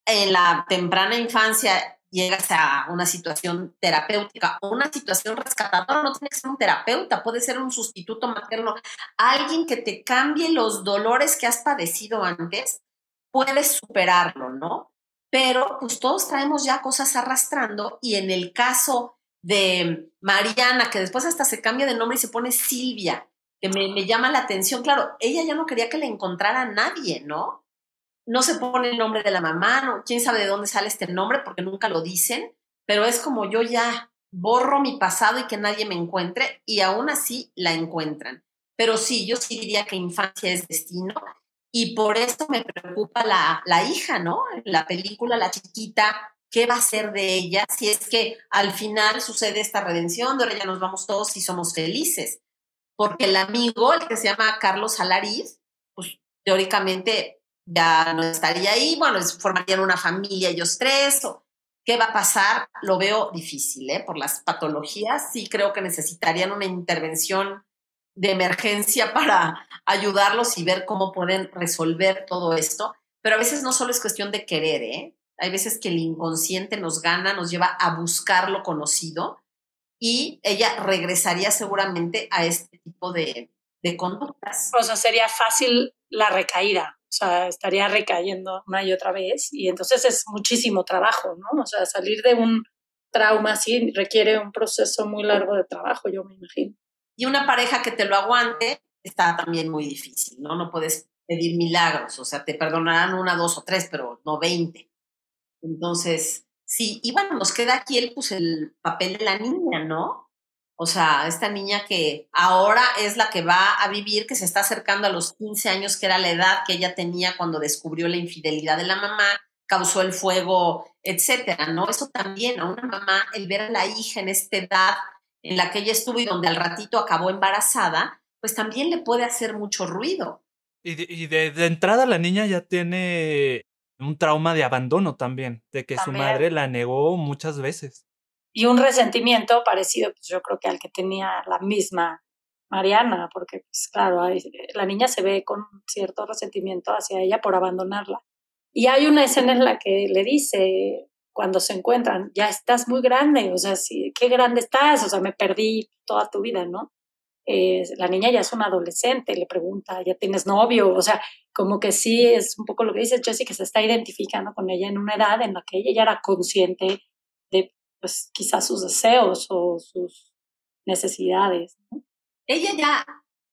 en la temprana infancia llegas a una situación terapéutica o una situación rescatadora, no tiene que ser un terapeuta, puede ser un sustituto materno, alguien que te cambie los dolores que has padecido antes, puedes superarlo, ¿no? pero pues todos traemos ya cosas arrastrando y en el caso de Mariana, que después hasta se cambia de nombre y se pone Silvia, que me, llama la atención, claro, ella ya no quería que le encontrara a nadie, ¿no? No se pone el nombre de la mamá, no, quién sabe de dónde sale este nombre porque nunca lo dicen, pero es como yo ya borro mi pasado y que nadie me encuentre y aún así la encuentran. Pero sí, yo sí diría que infancia es destino Y por eso me preocupa la, la hija, ¿no? La película, la chiquita, ¿qué va a ser de ella si es que al final sucede esta redención, de ahora ya nos vamos todos y somos felices? Porque el amigo, el que se llama Carlos Alariz, pues teóricamente ya no estaría ahí, bueno, formarían una familia ellos tres, o ¿qué va a pasar? Lo veo difícil, ¿eh? Por las patologías, sí creo que necesitarían una intervención de emergencia *laughs* para ayudarlos y ver cómo pueden resolver todo esto. Pero a veces no solo es cuestión de querer, ¿eh? Hay veces que el inconsciente nos gana, nos lleva a buscar lo conocido y ella regresaría seguramente a este tipo de, de conductas. O sea, sería fácil la recaída, o sea, estaría recayendo una y otra vez y entonces es muchísimo trabajo, ¿no? O sea, salir de un trauma así requiere un proceso muy largo de trabajo, yo me imagino. Y una pareja que te lo aguante está también muy difícil, ¿no? No puedes pedir milagros, o sea, te perdonarán una, dos o tres, pero no veinte. Entonces, sí, y bueno, nos queda aquí el, pues, el papel de la niña, ¿no? O sea, esta niña que ahora es la que va a vivir, que se está acercando a los 15 años, que era la edad que ella tenía cuando descubrió la infidelidad de la mamá, causó el fuego, etcétera, ¿no? Eso también a una mamá, el ver a la hija en esta edad en la que ella estuvo y donde al ratito acabó embarazada, pues también le puede hacer mucho ruido. Y de, entrada la niña ya tiene un trauma de abandono también, de que su madre la negó muchas veces. Y un resentimiento parecido, pues yo creo que al que tenía la misma Mariana, porque pues claro, la niña se ve con cierto resentimiento hacia ella por abandonarla. Y hay una escena en la que le dice, cuando se encuentran, ya estás muy grande, o sea, sí, qué grande estás, o sea, me perdí toda tu vida, ¿no? La niña ya es una adolescente, le pregunta, ¿ya tienes novio? O sea, como que sí es un poco lo que dice Jessie, que se está identificando con ella en una edad en la que ella ya era consciente de, pues, quizás sus deseos o sus necesidades. Ella ya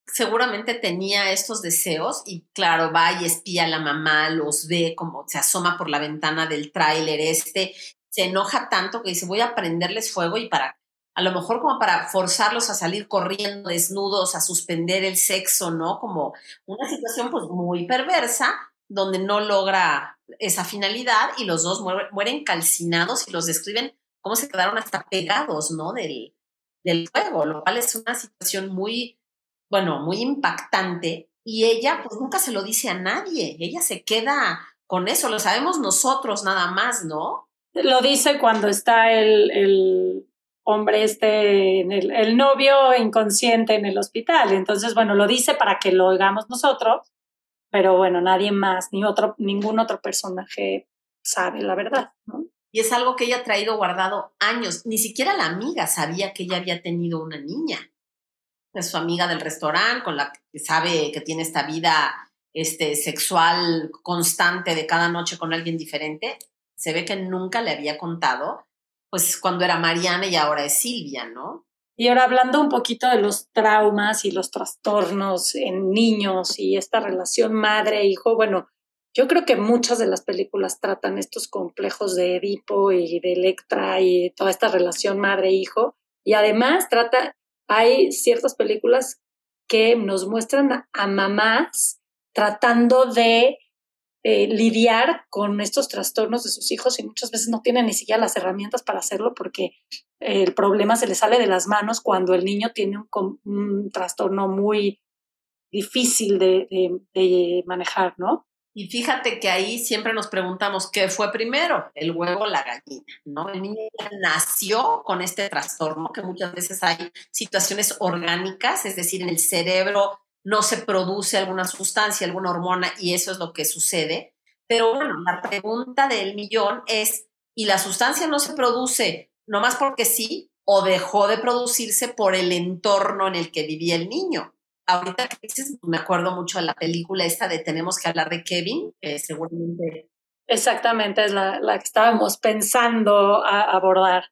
seguramente tenía estos deseos y claro, va y espía a la mamá, los ve como se asoma por la ventana del tráiler este, se enoja tanto que dice voy a prenderles fuego y para a lo mejor como para forzarlos a salir corriendo desnudos, a suspender el sexo, ¿no? Como una situación pues muy perversa donde no logra esa finalidad y los dos mueren, calcinados y los describen como se quedaron hasta pegados, ¿no? Del, del fuego, lo cual es una situación muy, bueno, muy impactante y ella pues nunca se lo dice a nadie, ella se queda con eso, lo sabemos nosotros nada más, ¿no? Lo dice cuando está el, el hombre este, el, el, novio inconsciente en el hospital. Entonces, bueno, lo dice para que lo oigamos nosotros, pero bueno, nadie más, ni otro, ningún otro personaje sabe la verdad. Y es algo que ella ha traído guardado años. Ni siquiera la amiga sabía que ella había tenido una niña. Es su amiga del restaurante, con la que sabe que tiene esta vida este, sexual constante de cada noche con alguien diferente. Se ve que nunca le había contado pues cuando era Mariana y ahora es Silvia, ¿no? Y ahora hablando un poquito de los traumas y los trastornos en niños y esta relación madre-hijo, bueno, yo creo que muchas de las películas tratan estos complejos de Edipo y de Electra y toda esta relación madre-hijo. Y además trata, hay ciertas películas que nos muestran a mamás tratando de eh, lidiar con estos trastornos de sus hijos y muchas veces no tienen ni siquiera las herramientas para hacerlo porque el problema se le sale de las manos cuando el niño tiene un, trastorno muy difícil de, de, manejar, ¿no? Y fíjate que ahí siempre nos preguntamos qué fue primero, el huevo o la gallina, ¿no? El niño nació con este trastorno, que muchas veces hay situaciones orgánicas, es decir, en el cerebro no se produce alguna sustancia, alguna hormona y eso es lo que sucede. Pero bueno, la pregunta del millón es, ¿y la sustancia no se produce nomás porque sí o dejó de producirse por el entorno en el que vivía el niño? Ahorita me acuerdo mucho de la película esta de Tenemos que hablar de Kevin, que seguramente... Exactamente, es la, la que estábamos pensando abordar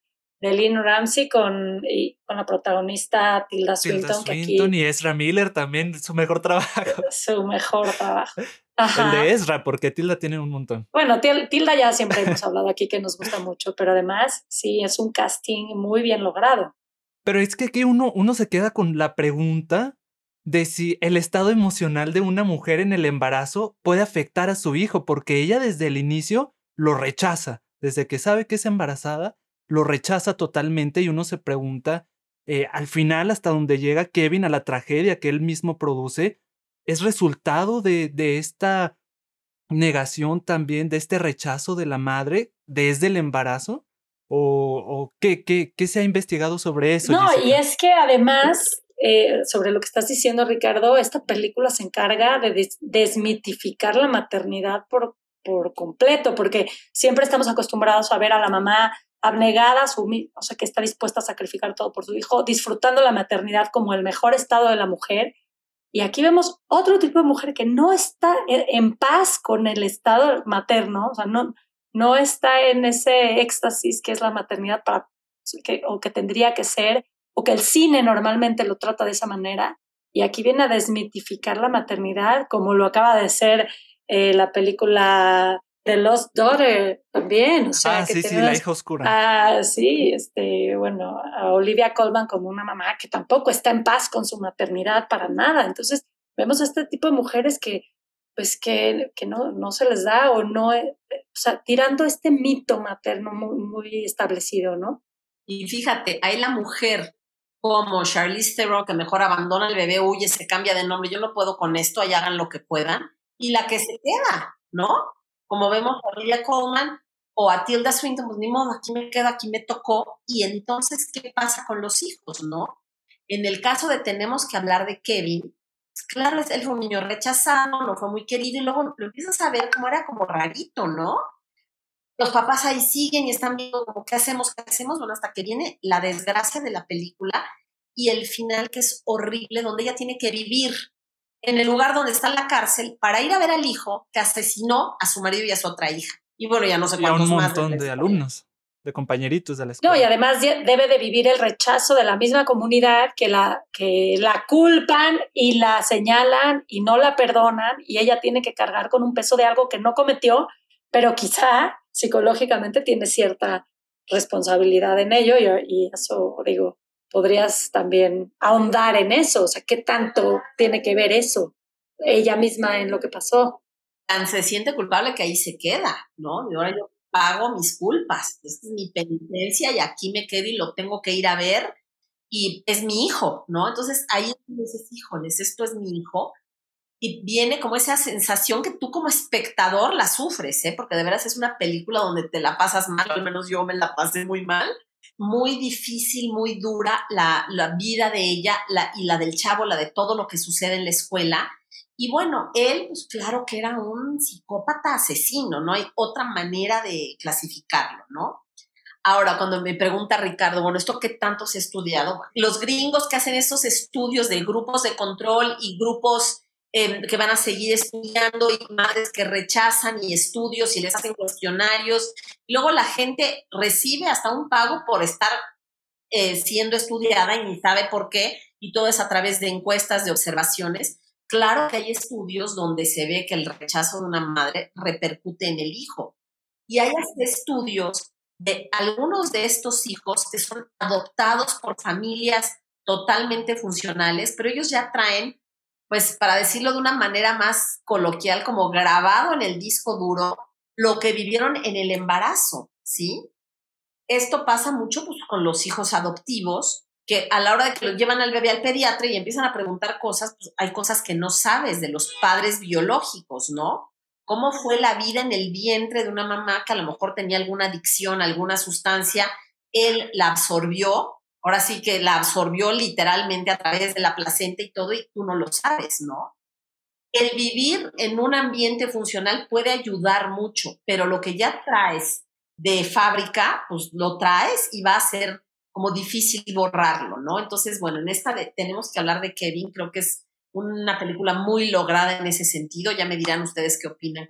de Lynn Ramsey con, y, con la protagonista Tilda Swinton. Tilda Swinton y Ezra Miller también, su mejor trabajo. *laughs* Su mejor trabajo. El de Ezra, porque Tilda tiene un montón. Bueno, Tilda ya siempre hemos hablado aquí que nos gusta mucho, pero además sí, es un casting muy bien logrado. Pero es que aquí uno, uno se queda con la pregunta de si el estado emocional de una mujer en el embarazo puede afectar a su hijo, porque ella desde el inicio lo rechaza, desde que sabe que es embarazada, lo rechaza totalmente y uno se pregunta, eh, al final hasta donde llega Kevin a la tragedia que él mismo produce, ¿es resultado de, de esta negación también, de este rechazo de la madre desde el embarazo? ¿O, qué, qué, qué, se ha investigado sobre eso? No, y es que además, eh, sobre lo que estás diciendo, Ricardo, esta película se encarga de desmitificar la maternidad por, por completo, porque siempre estamos acostumbrados a ver a la mamá abnegada, o sea, que está dispuesta a sacrificar todo por su hijo, disfrutando la maternidad como el mejor estado de la mujer. Y aquí vemos otro tipo de mujer que no está en paz con el estado materno, o sea, no, no está en ese éxtasis que es la maternidad para, que, o que tendría que ser, o que el cine normalmente lo trata de esa manera. Y aquí viene a desmitificar la maternidad, como lo acaba de ser eh, la película The Lost Daughter también. O sea, ah, sí, sí, la hija oscura. Ah, sí, este, bueno, a Olivia Colman como una mamá que tampoco está en paz con su maternidad para nada. Entonces, vemos a este tipo de mujeres que pues que, que no, no se les da o no, eh, o sea, tirando este mito materno muy, muy establecido, ¿no? Y fíjate, hay la mujer como Charlize Theron que mejor abandona el bebé, huye, se cambia de nombre, yo no puedo con esto, ahí hagan lo que puedan, y la que se queda, ¿no? Como vemos a Olivia Colman o a Tilda Swinton, pues ni modo, aquí me quedo, aquí me tocó, y entonces, ¿qué pasa con los hijos, no? En el caso de tenemos que hablar de Kevin, claro, él fue un niño rechazado, no fue muy querido, y luego lo empiezas a ver como era como rarito, ¿no? Los papás ahí siguen y están viendo como, ¿qué hacemos? ¿Qué hacemos? Bueno, hasta que viene la desgracia de la película y el final que es horrible, donde ella tiene que vivir en el lugar donde está la cárcel para ir a ver al hijo que asesinó a su marido y a su otra hija. Y bueno, ya no sé cuántos y a un montón de alumnos de compañeritos de la escuela. No, y además debe de vivir el rechazo de la misma comunidad que la, que la culpan y la señalan y no la perdonan y ella tiene que cargar con un peso de algo que no cometió, pero quizá psicológicamente tiene cierta responsabilidad en ello y, y eso, digo, podrías también ahondar en eso, o sea, ¿qué tanto tiene que ver eso ella misma en lo que pasó? Tan se siente culpable que ahí se queda, ¿no? Y ahora yo pago mis culpas, esta es mi penitencia y aquí me quedo y lo tengo que ir a ver y es mi hijo, ¿no? Entonces ahí dices, híjoles, esto es mi hijo y viene como esa sensación que tú como espectador la sufres, ¿eh? Porque de veras es una película donde te la pasas mal, al menos yo me la pasé muy mal, muy difícil, muy dura la, la vida de ella la, y la del chavo, la de todo lo que sucede en la escuela y bueno, él, pues claro que era un psicópata asesino, no hay otra manera de clasificarlo, ¿no? Ahora, cuando me pregunta Ricardo, bueno, ¿esto qué tanto se ha estudiado? Los gringos que hacen esos estudios de grupos de control y grupos em, que van a seguir estudiando y madres que rechazan y estudios y les hacen cuestionarios. Luego la gente recibe hasta un pago por estar eh, siendo estudiada y ni sabe por qué, y todo es a través de encuestas, de observaciones. Claro que hay estudios donde se ve que el rechazo de una madre repercute en el hijo. Y hay estudios de algunos de estos hijos que son adoptados por familias totalmente funcionales, pero ellos ya traen, pues para decirlo de una manera más coloquial, como grabado en el disco duro, lo que vivieron en el embarazo, ¿sí? Esto pasa mucho pues, con los hijos adoptivos, que a la hora de que lo llevan al bebé al pediatra y empiezan a preguntar cosas, pues hay cosas que no sabes de los padres biológicos, ¿no? ¿Cómo fue la vida en el vientre de una mamá que a lo mejor tenía alguna adicción, alguna sustancia? Él la absorbió, ahora sí que la absorbió literalmente a través de la placenta y todo, y tú no lo sabes, ¿no? El vivir en un ambiente funcional puede ayudar mucho, pero lo que ya traes de fábrica, pues lo traes y va a ser como difícil borrarlo, ¿no? Entonces, bueno, en esta tenemos que hablar de Kevin, creo que es una película muy lograda en ese sentido, ya me dirán ustedes qué opinan.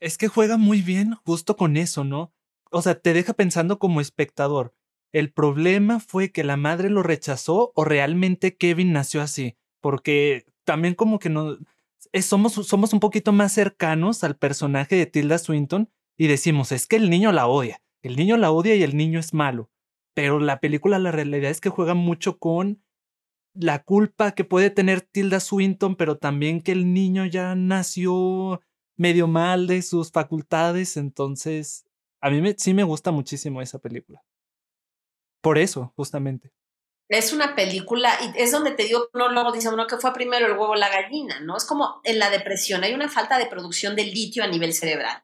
Es que juega muy bien justo con eso, ¿no? O sea, te deja pensando como espectador, ¿el problema fue que la madre lo rechazó o realmente Kevin nació así? Porque también como que no... somos, somos un poquito más cercanos al personaje de Tilda Swinton y decimos, es que el niño la odia, el niño la odia y el niño es malo pero la película, la realidad es que juega mucho con la culpa que puede tener Tilda Swinton, pero también que el niño ya nació medio mal de sus facultades, entonces a mí sí me gusta muchísimo esa película. Por eso, justamente. Es una película, y es donde te digo, no luego dice uno que fue primero el huevo la gallina, ¿no? Es como en la depresión, hay una falta de producción de litio a nivel cerebral.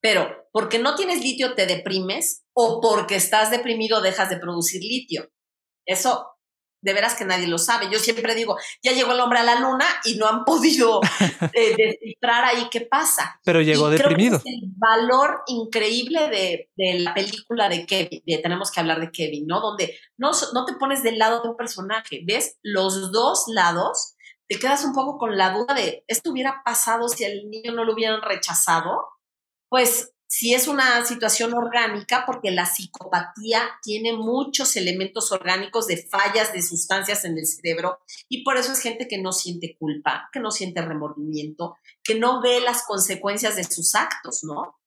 Pero porque no tienes litio te deprimes o porque estás deprimido dejas de producir litio. Eso de veras que nadie lo sabe. Yo siempre digo, ya llegó el hombre a la luna y no han *laughs* podido eh, descifrar ahí qué pasa. Pero llegó deprimido. Creo que es el valor increíble de, de, la película de Kevin, de Tenemos que hablar de Kevin, ¿no? Donde no, no te pones del lado de un personaje, ves los dos lados, te quedas un poco con la duda de, ¿esto hubiera pasado si al niño no lo hubieran rechazado? Pues si es una situación orgánica, porque la psicopatía tiene muchos elementos orgánicos de fallas de sustancias en el cerebro y por eso es gente que no siente culpa, que no siente remordimiento, que no ve las consecuencias de sus actos, ¿no?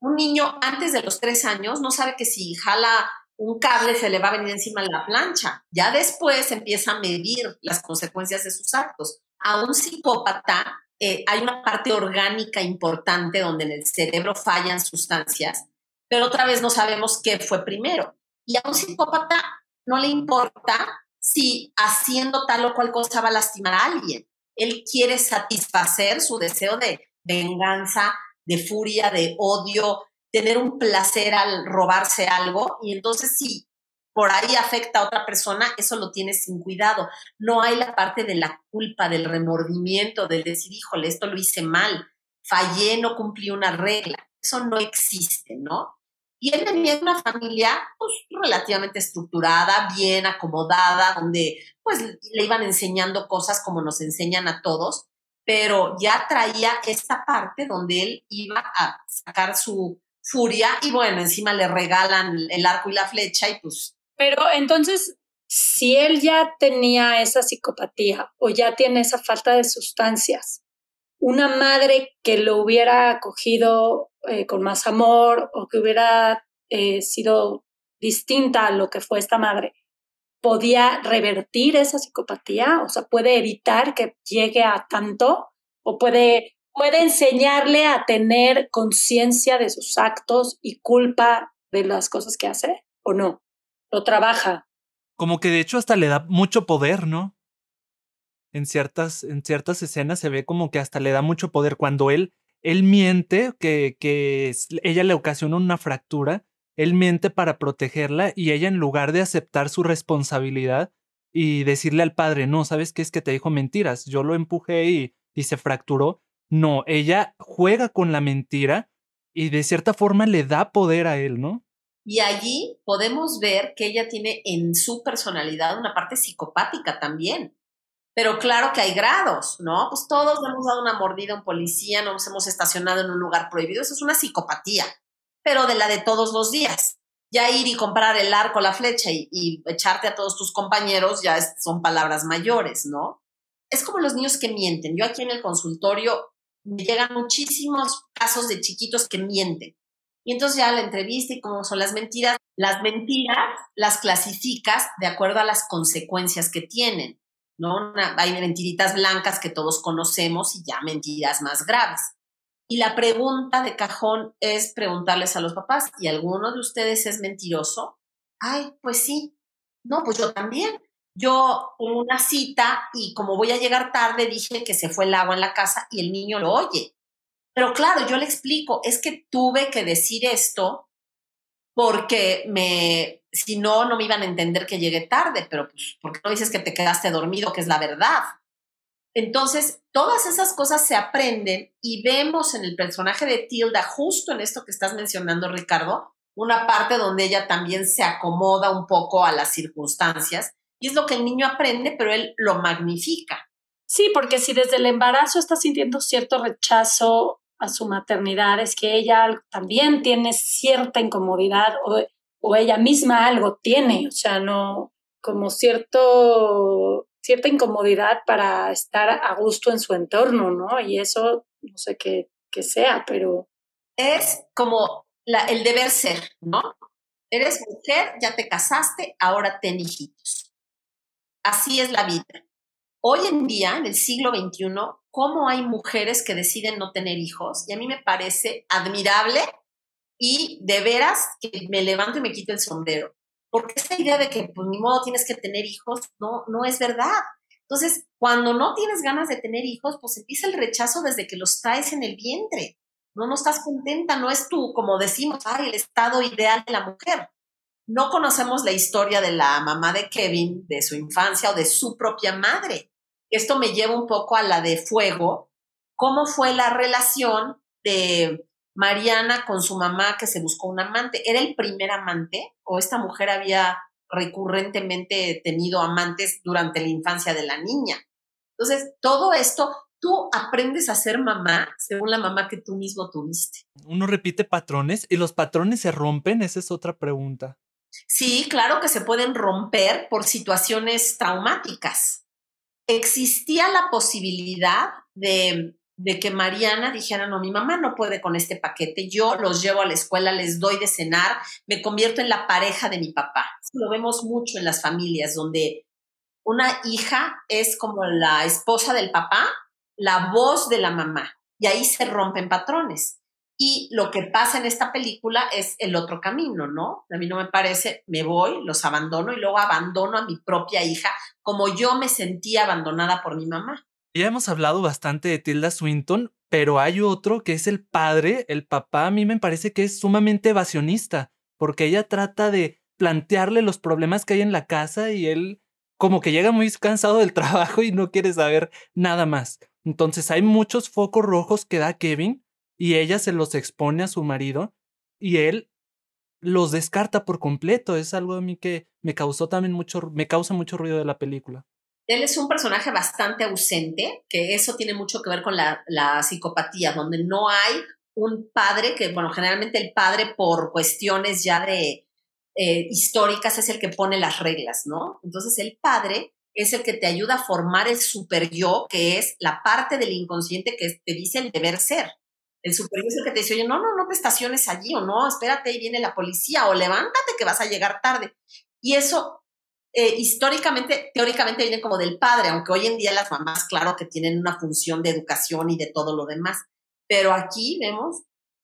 Un niño antes de los tres años no sabe que si jala un cable se le va a venir encima la plancha. Ya después empieza a medir las consecuencias de sus actos. A un psicópata eh, hay una parte orgánica importante donde en el cerebro fallan sustancias, pero otra vez no sabemos qué fue primero. Y a un psicópata no le importa si haciendo tal o cual cosa va a lastimar a alguien. Él quiere satisfacer su deseo de venganza, de furia, de odio, tener un placer al robarse algo. Y entonces sí por ahí afecta a otra persona, eso lo tienes sin cuidado. No hay la parte de la culpa, del remordimiento, del decir, híjole, esto lo hice mal, fallé, no cumplí una regla. Eso no existe, ¿no? Y él tenía una familia pues, relativamente estructurada, bien acomodada, donde pues le iban enseñando cosas como nos enseñan a todos, pero ya traía esta parte donde él iba a sacar su furia y bueno, encima le regalan el arco y la flecha y pues pero entonces, si él ya tenía esa psicopatía o ya tiene esa falta de sustancias, una madre que lo hubiera acogido eh, con más amor o que hubiera eh, sido distinta a lo que fue esta madre, podía revertir esa psicopatía, o sea, puede evitar que llegue a tanto o puede, puede enseñarle a tener conciencia de sus actos y culpa de las cosas que hace o no lo trabaja. Como que de hecho hasta le da mucho poder, ¿no? En ciertas, en ciertas escenas se ve como que hasta le da mucho poder cuando él, él miente, que, que ella le ocasiona una fractura, él miente para protegerla y ella en lugar de aceptar su responsabilidad y decirle al padre, no, ¿sabes qué es que te dijo mentiras? Yo lo empujé y, y se fracturó. No, ella juega con la mentira y de cierta forma le da poder a él, ¿no? Y allí podemos ver que ella tiene en su personalidad una parte psicopática también. Pero claro que hay grados, ¿no? Pues todos hemos dado una mordida a un policía, nos hemos estacionado en un lugar prohibido, eso es una psicopatía, pero de la de todos los días. Ya ir y comprar el arco, la flecha y, echarte a todos tus compañeros ya son palabras mayores, ¿no? Es como los niños que mienten. Yo aquí en el consultorio me llegan muchísimos casos de chiquitos que mienten y entonces ya la entrevista y cómo son las mentiras. Las mentiras las clasificas de acuerdo a las consecuencias que tienen, ¿no? hay mentiritas blancas que todos conocemos y ya mentiras más graves. Y la pregunta de cajón es preguntarles a los papás, ¿y alguno de ustedes es mentiroso? Ay, pues sí. No, pues yo también. Yo en una cita y como voy a llegar tarde dije que se fue el agua en la casa y el niño lo oye. Pero claro, yo le explico, es que tuve que decir esto porque me, si no, no me iban a entender que llegué tarde, pero pues, ¿por qué no dices que te quedaste dormido, que es la verdad? Entonces, todas esas cosas se aprenden y vemos en el personaje de Tilda, justo en esto que estás mencionando, Ricardo, una parte donde ella también se acomoda un poco a las circunstancias y es lo que el niño aprende, pero él lo magnifica. Sí, porque si desde el embarazo está sintiendo cierto rechazo a su maternidad es que ella también tiene cierta incomodidad o, o ella misma algo tiene, o sea, no como cierto, cierta incomodidad para estar a gusto en su entorno, ¿no? Y eso no sé qué, qué sea, pero... Es como la, el deber ser, ¿no? Eres mujer, ya te casaste, ahora ten hijitos. así es la vida. Hoy en día, en el siglo XXI, ¿cómo hay mujeres que deciden no tener hijos? Y a mí me parece admirable y de veras que me levanto y me quito el sombrero. Porque esta idea de que, pues, ni modo tienes que tener hijos, no, no es verdad. Entonces, cuando no tienes ganas de tener hijos, pues empieza el rechazo desde que los traes en el vientre. No, no estás contenta, no es tú, como decimos, el estado ideal de la mujer. No conocemos la historia de la mamá de Kevin, de su infancia o de su propia madre. Esto me lleva un poco a la de fuego. ¿Cómo fue la relación de Mariana con su mamá que se buscó un amante? ¿Era el primer amante o esta mujer había recurrentemente tenido amantes durante la infancia de la niña? Entonces, todo esto tú aprendes a ser mamá según la mamá que tú mismo tuviste. Uno repite patrones y los patrones se rompen, esa es otra pregunta. Sí, claro que se pueden romper por situaciones traumáticas. Existía la posibilidad de, de, que Mariana dijera, no, mi mamá no puede con este paquete, yo los llevo a la escuela, les doy de cenar, me convierto en la pareja de mi papá. Lo vemos mucho en las familias donde una hija es como la esposa del papá, la voz de la mamá, y ahí se rompen patrones. Y lo que pasa en esta película es el otro camino, ¿no? A mí no me parece, me voy, los abandono y luego abandono a mi propia hija como yo me sentía abandonada por mi mamá. Ya hemos hablado bastante de Tilda Swinton, pero hay otro que es el padre, el papá, a mí me parece que es sumamente evasionista, porque ella trata de plantearle los problemas que hay en la casa y él como que llega muy cansado del *laughs* trabajo y no quiere saber nada más. Entonces hay muchos focos rojos que da Kevin y ella se los expone a su marido y él los descarta por completo. Es algo a mí que me causó también mucho, me causa mucho ruido de la película. Él es un personaje bastante ausente, que eso tiene mucho que ver con la, la psicopatía, donde no hay un padre, que bueno, generalmente el padre por cuestiones ya de eh, históricas es el que pone las reglas, ¿no? Entonces el padre es el que te ayuda a formar el super yo, que es la parte del inconsciente que te dice el deber ser el supervisor que te dice, oye, no, no, no te estaciones allí, o no, espérate, ahí viene la policía, o levántate que vas a llegar tarde. Y eso eh, históricamente, teóricamente viene como del padre, aunque hoy en día las mamás, claro que tienen una función de educación y de todo lo demás. Pero aquí vemos,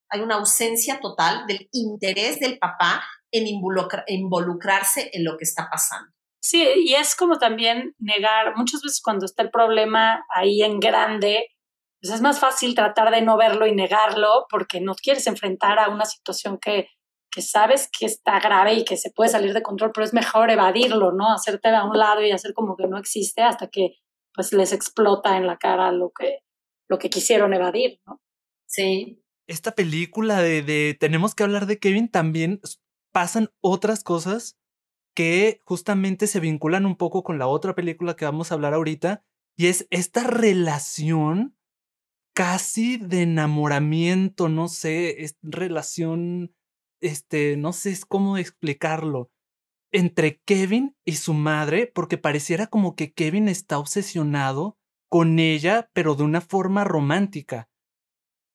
hay una ausencia total del interés del papá en involucrarse en lo que está pasando. Sí, y es como también negar, muchas veces cuando está el problema ahí en grande, pues es más fácil tratar de no verlo y negarlo porque no quieres enfrentar a una situación que, que sabes que está grave y que se puede salir de control, pero es mejor evadirlo, ¿no? Hacerte a un lado y hacer como que no existe hasta que pues les explota en la cara lo que, lo que quisieron evadir, ¿no? Sí. Esta película de, de Tenemos que hablar de Kevin también pasan otras cosas que justamente se vinculan un poco con la otra película que vamos a hablar ahorita, y es esta relación casi de enamoramiento, no sé, es relación, este, no sé cómo explicarlo, entre Kevin y su madre, porque pareciera como que Kevin está obsesionado con ella, pero de una forma romántica.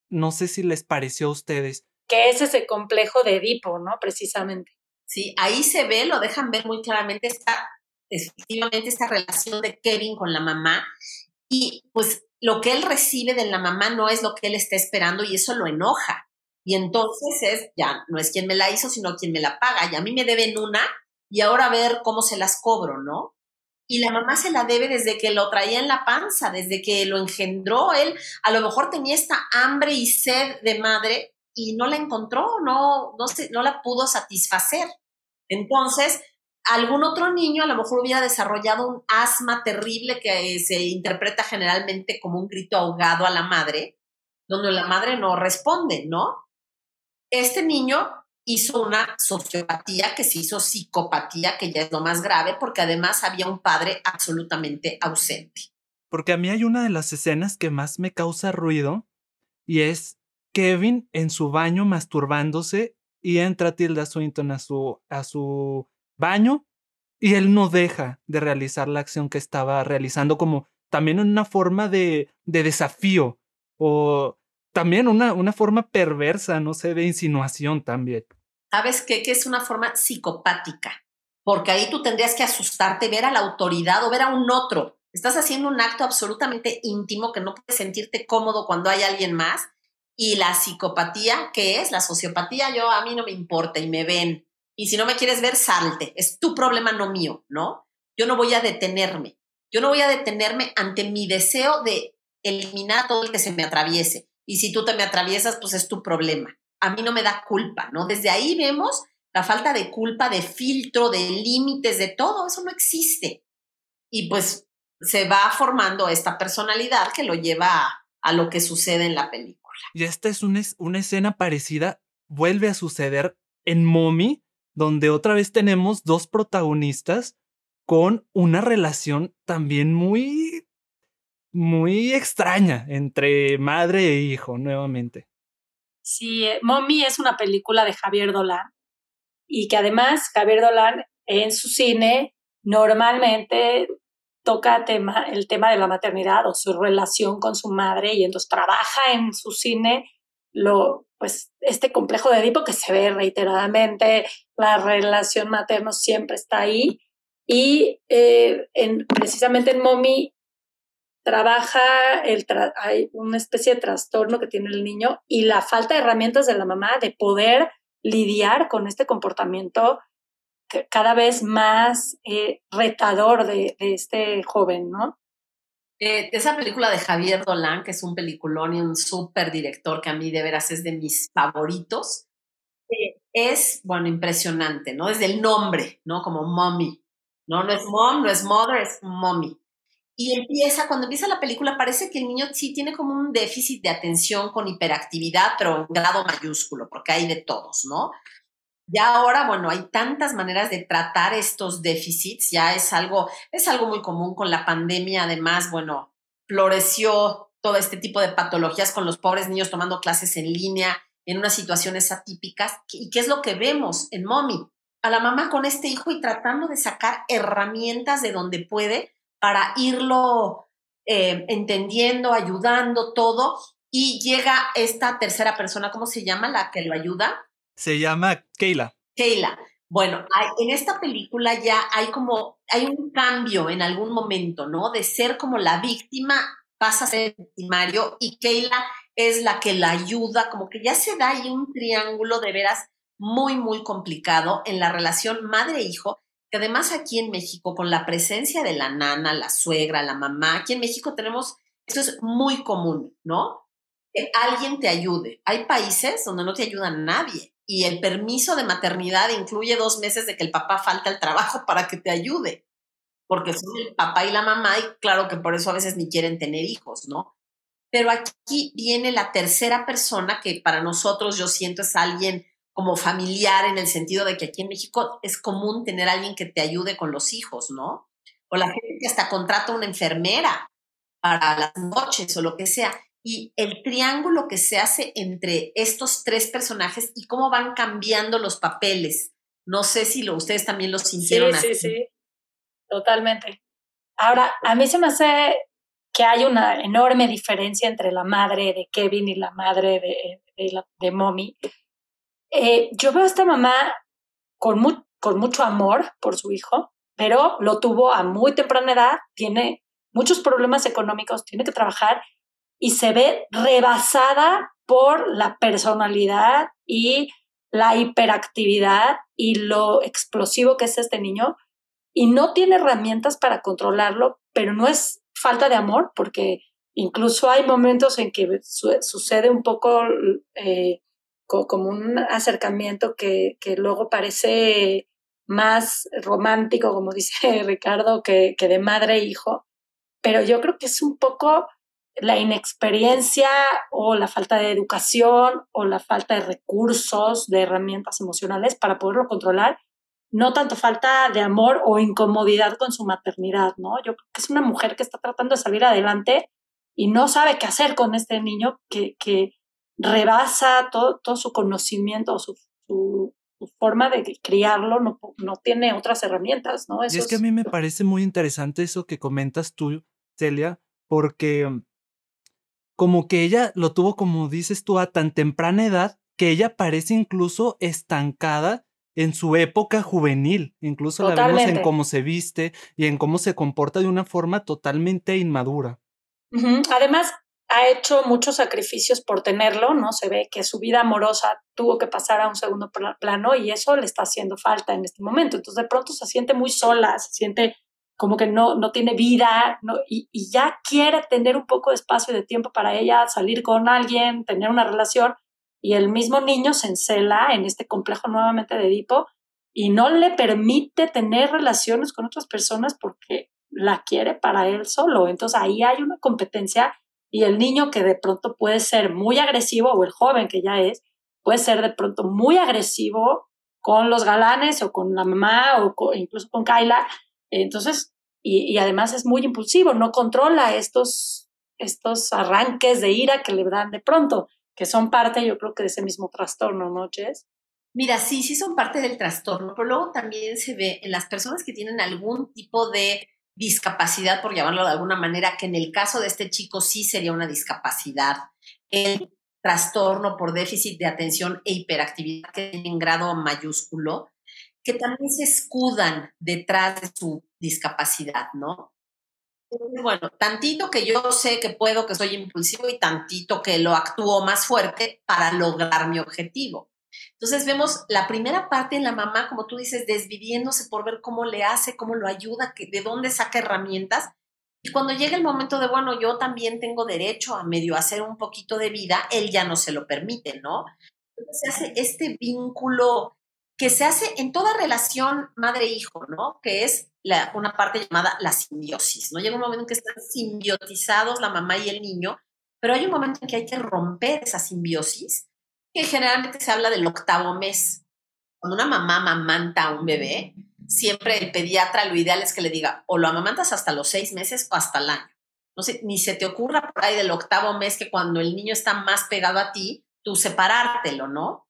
No sé si les pareció a ustedes. Que es ese complejo de Edipo, ¿no? Precisamente. Sí, ahí se ve, lo dejan ver muy claramente esta, efectivamente, esta relación de Kevin con la mamá. Y pues lo que él recibe de la mamá no es lo que él está esperando y eso lo enoja. Y entonces es, ya, no es quien me la hizo, sino quien me la paga. Y a mí me deben una y ahora a ver cómo se las cobro, ¿no? Y la mamá se la debe desde que lo traía en la panza, desde que lo engendró. Él a lo mejor tenía esta hambre y sed de madre y no la encontró, no, no, se, no la pudo satisfacer. Entonces, algún otro niño a lo mejor hubiera desarrollado un asma terrible que se interpreta generalmente como un grito ahogado a la madre, donde la madre no responde, ¿no? Este niño hizo una sociopatía que se hizo psicopatía, que ya es lo más grave, porque además había un padre absolutamente ausente. Porque a mí hay una de las escenas que más me causa ruido y es Kevin en su baño masturbándose y entra Tilda Swinton a su, a su baño y él no deja de realizar la acción que estaba realizando como también una forma de, de desafío o también una, una forma perversa, no sé, de insinuación también. ¿Sabes qué? Que es una forma psicopática. porque ahí tú tendrías que asustarte, ver a la autoridad o ver a un otro. Estás haciendo un acto absolutamente íntimo que no puedes sentirte cómodo cuando hay alguien más. Y la psicopatía, ¿qué es? La sociopatía, yo a mí no me importa y me ven. Y si no me quieres ver, salte. Es tu problema, no mío, ¿no? Yo no voy a detenerme. Yo no voy a detenerme ante mi deseo de eliminar todo el que se me atraviese. Y si tú te me atraviesas, pues es tu problema. A mí no me da culpa, ¿no? Desde ahí vemos la falta de culpa, de filtro, de límites, de todo, eso no existe. Y pues se va formando esta personalidad que lo lleva a, lo que sucede en la película. Y esta es una, una escena parecida, vuelve a suceder en Mommy, donde otra vez tenemos dos protagonistas con una relación también muy, muy extraña entre madre e hijo, nuevamente. Sí, eh, Mommy es una película de Javier Dolan y que además Javier Dolan en su cine normalmente toca el tema de la maternidad o su relación con su madre y entonces trabaja en su cine lo, pues, este complejo de Edipo que se ve reiteradamente, la relación materno siempre está ahí y eh, en, precisamente en Mommy trabaja, el hay una especie de trastorno que tiene el niño y la falta de herramientas de la mamá de poder lidiar con este comportamiento cada vez más eh, retador de, este joven, ¿no? Eh, esa película de Javier Dolan, que es un peliculón y un súper director que a mí de veras es de mis favoritos, eh, es, bueno, impresionante, ¿no? Desde el nombre, ¿no? Como mommy, ¿no? No es mom, no es mother, es mommy. Y empieza, cuando empieza la película, parece que el niño sí tiene como un déficit de atención con hiperactividad, pero grado mayúsculo, porque hay de todos, ¿no? Ya ahora, bueno, hay tantas maneras de tratar estos déficits, ya es algo, es algo muy común con la pandemia, además, bueno, floreció todo este tipo de patologías con los pobres niños tomando clases en línea en unas situaciones atípicas. ¿Y qué es lo que vemos en Mommy? A la mamá con este hijo y tratando de sacar herramientas de donde puede para irlo eh, entendiendo, ayudando, todo. Y llega esta tercera persona, ¿cómo se llama la que lo ayuda? Se llama Keila. Keila. Bueno, en esta película ya hay como, hay un cambio en algún momento, ¿no? De ser como la víctima, pasa a ser victimario y Keila es la que la ayuda, como que ya se da ahí un triángulo de veras muy, muy complicado en la relación madre-hijo, que además aquí en México, con la presencia de la nana, la suegra, la mamá, aquí en México tenemos, esto es muy común, ¿no? Que alguien te ayude. Hay países donde no te ayuda nadie y el permiso de maternidad incluye dos meses de que el papá falta al trabajo para que te ayude, porque son el papá y la mamá y claro que por eso a veces ni quieren tener hijos, ¿no? Pero aquí viene la tercera persona que para nosotros yo siento es alguien como familiar en el sentido de que aquí en México es común tener alguien que te ayude con los hijos, ¿no? O la gente que hasta contrata una enfermera para las noches o lo que sea. Y el triángulo que se hace entre estos tres personajes y cómo van cambiando los papeles. No sé si lo, ustedes también lo sintieron sí, Sí, sí, totalmente. Ahora, a mí se me hace que hay una enorme diferencia entre la madre de Kevin y la madre de, de, de Mommy eh, yo veo a esta mamá con, con mucho amor por su hijo, pero lo tuvo a muy temprana edad, tiene muchos problemas económicos, tiene que trabajar y se ve rebasada por la personalidad y la hiperactividad y lo explosivo que es este niño. Y no tiene herramientas para controlarlo, pero no es falta de amor, porque incluso hay momentos en que sucede un poco eh, como un acercamiento que, que luego parece más romántico, como dice *laughs* Ricardo, que, que de madre e hijo, pero yo creo que es un poco la inexperiencia o la falta de educación o la falta de recursos, de herramientas emocionales para poderlo controlar, no tanto falta de amor o incomodidad con su maternidad, ¿no? Yo creo que es una mujer que está tratando de salir adelante y no sabe qué hacer con este niño que, que, rebasa todo, todo su conocimiento, su, su, forma de criarlo, no, no, tiene otras herramientas, ¿no? y es que a mí me parece muy interesante eso que comentas tú, Celia, porque como que ella lo tuvo, como dices tú, a tan temprana edad, que ella parece incluso estancada en su época juvenil. Incluso la vemos en cómo se viste y en cómo se comporta de una forma totalmente inmadura. Además, ha hecho muchos sacrificios por tenerlo, ¿no? Se ve que su vida amorosa tuvo que pasar a un segundo plano y eso le está haciendo falta en este momento. Entonces, de pronto se siente muy sola, se siente como que no, no tiene vida y ya quiere tener un poco de espacio y de tiempo para ella, salir con alguien, tener una relación y el mismo niño se encela en este complejo nuevamente de Edipo y no le permite tener relaciones con otras personas porque la quiere para él solo. Entonces ahí hay una competencia y el niño que de pronto puede ser muy agresivo o el joven que ya es, puede ser de pronto muy agresivo con los galanes o con la mamá o incluso con Kyla. Entonces, y, además es muy impulsivo, no controla estos, estos arranques de ira que le dan de pronto que son parte, yo creo que de ese mismo trastorno, ¿no, Jess? Mira, sí, sí son parte del trastorno, pero luego también se ve en las personas que tienen algún tipo de discapacidad, por llamarlo de alguna manera, que en el caso de este chico sí sería una discapacidad, el trastorno por déficit de atención e hiperactividad que en grado mayúsculo, que también se escudan detrás de su discapacidad, ¿no? bueno, tantito que yo sé que puedo, que soy impulsivo y tantito que lo actúo más fuerte para lograr mi objetivo. Entonces vemos la primera parte en la mamá, como tú dices, desviviéndose por ver cómo le hace, cómo lo ayuda, de dónde saca herramientas. Y cuando llega el momento de, bueno, yo también tengo derecho a medio hacer un poquito de vida, él ya no se lo permite, ¿no? Entonces se hace este vínculo que se hace en toda relación madre-hijo, ¿no? Que es una parte llamada la simbiosis, ¿no? Llega un momento en que están simbiotizados la mamá y el niño, pero hay un momento en que hay que romper esa simbiosis, que generalmente se habla del octavo mes. Cuando una mamá amamanta a un bebé, siempre el pediatra lo ideal es que le diga o lo amamantas hasta los seis meses o hasta el año. No sé, ni se te ocurra por ahí del octavo mes que cuando el niño está más pegado a ti, tú separártelo, ¿no?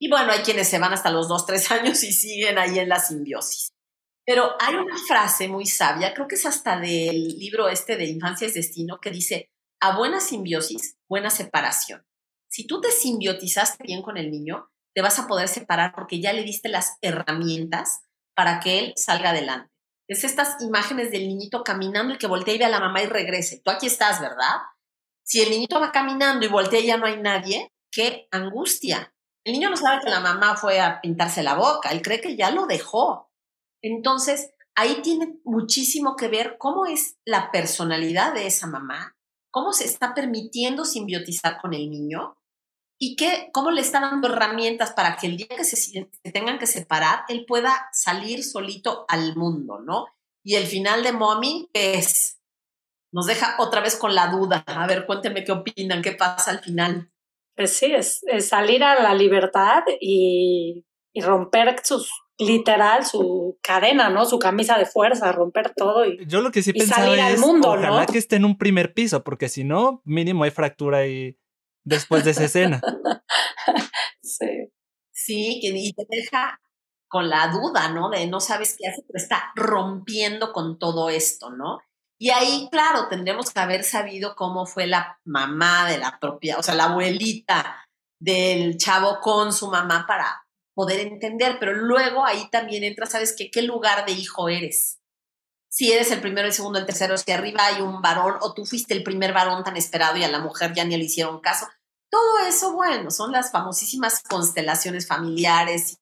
Y bueno, hay quienes se van hasta los dos, tres *laughs* años y siguen ahí en la simbiosis. Pero hay una frase muy sabia, creo que es hasta del libro este de Infancia es Destino, que dice, a buena simbiosis, buena separación. Si tú te simbiotizaste bien con el niño, te vas a poder separar porque ya le diste las herramientas para que él salga adelante. Es estas imágenes del niñito caminando y que voltea y ve a la mamá y regrese. Tú aquí estás, ¿verdad? Si el niñito va caminando y voltea y ya no hay nadie, qué angustia. El niño no sabe que la mamá fue a pintarse la boca, él cree que ya lo dejó. Entonces, ahí tiene muchísimo que ver cómo es la personalidad de esa mamá, cómo se está permitiendo simbiotizar con el niño y qué, cómo le está dando herramientas para que el día que se, tengan que separar, él pueda salir solito al mundo, ¿no? Y el final de Mommy es, nos deja otra vez con la duda. A ver, cuéntenme qué opinan, qué pasa al final. Pues sí, es, salir a la libertad y, y romper sus literal su cadena, ¿no? Su camisa de fuerza, romper todo y Yo lo que sí pensaba es, al mundo, ojalá que esté en un primer piso, porque si no, mínimo hay fractura ahí después de esa escena. *laughs* sí. Sí, y te deja con la duda, ¿no? De no sabes qué hace, pero está rompiendo con todo esto, ¿no? Y ahí, claro, tendríamos que haber sabido cómo fue la mamá de la propia, o sea, la abuelita del chavo con su mamá para poder entender, pero luego ahí también entra, ¿sabes qué? ¿Qué lugar de hijo eres? Si eres el primero, el segundo, el tercero, si arriba hay un varón o tú fuiste el primer varón tan esperado y a la mujer ya ni le hicieron caso. Todo eso, bueno, son las famosísimas constelaciones familiares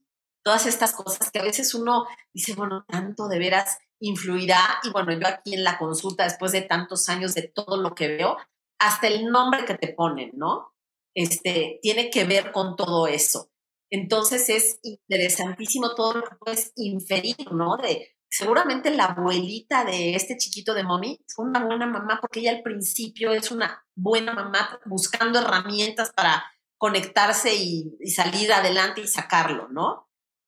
todas estas cosas que a veces uno dice, bueno, tanto de veras influirá. Y bueno, yo aquí en la consulta, después de tantos años de todo lo que veo, hasta el nombre que te ponen, ¿no? Este, tiene que ver con todo eso. Entonces es interesantísimo todo lo que puedes inferir, ¿no? De seguramente la abuelita de este chiquito de mommy fue una buena mamá porque ella al principio es una buena mamá buscando herramientas para conectarse y, y salir adelante y sacarlo, ¿no?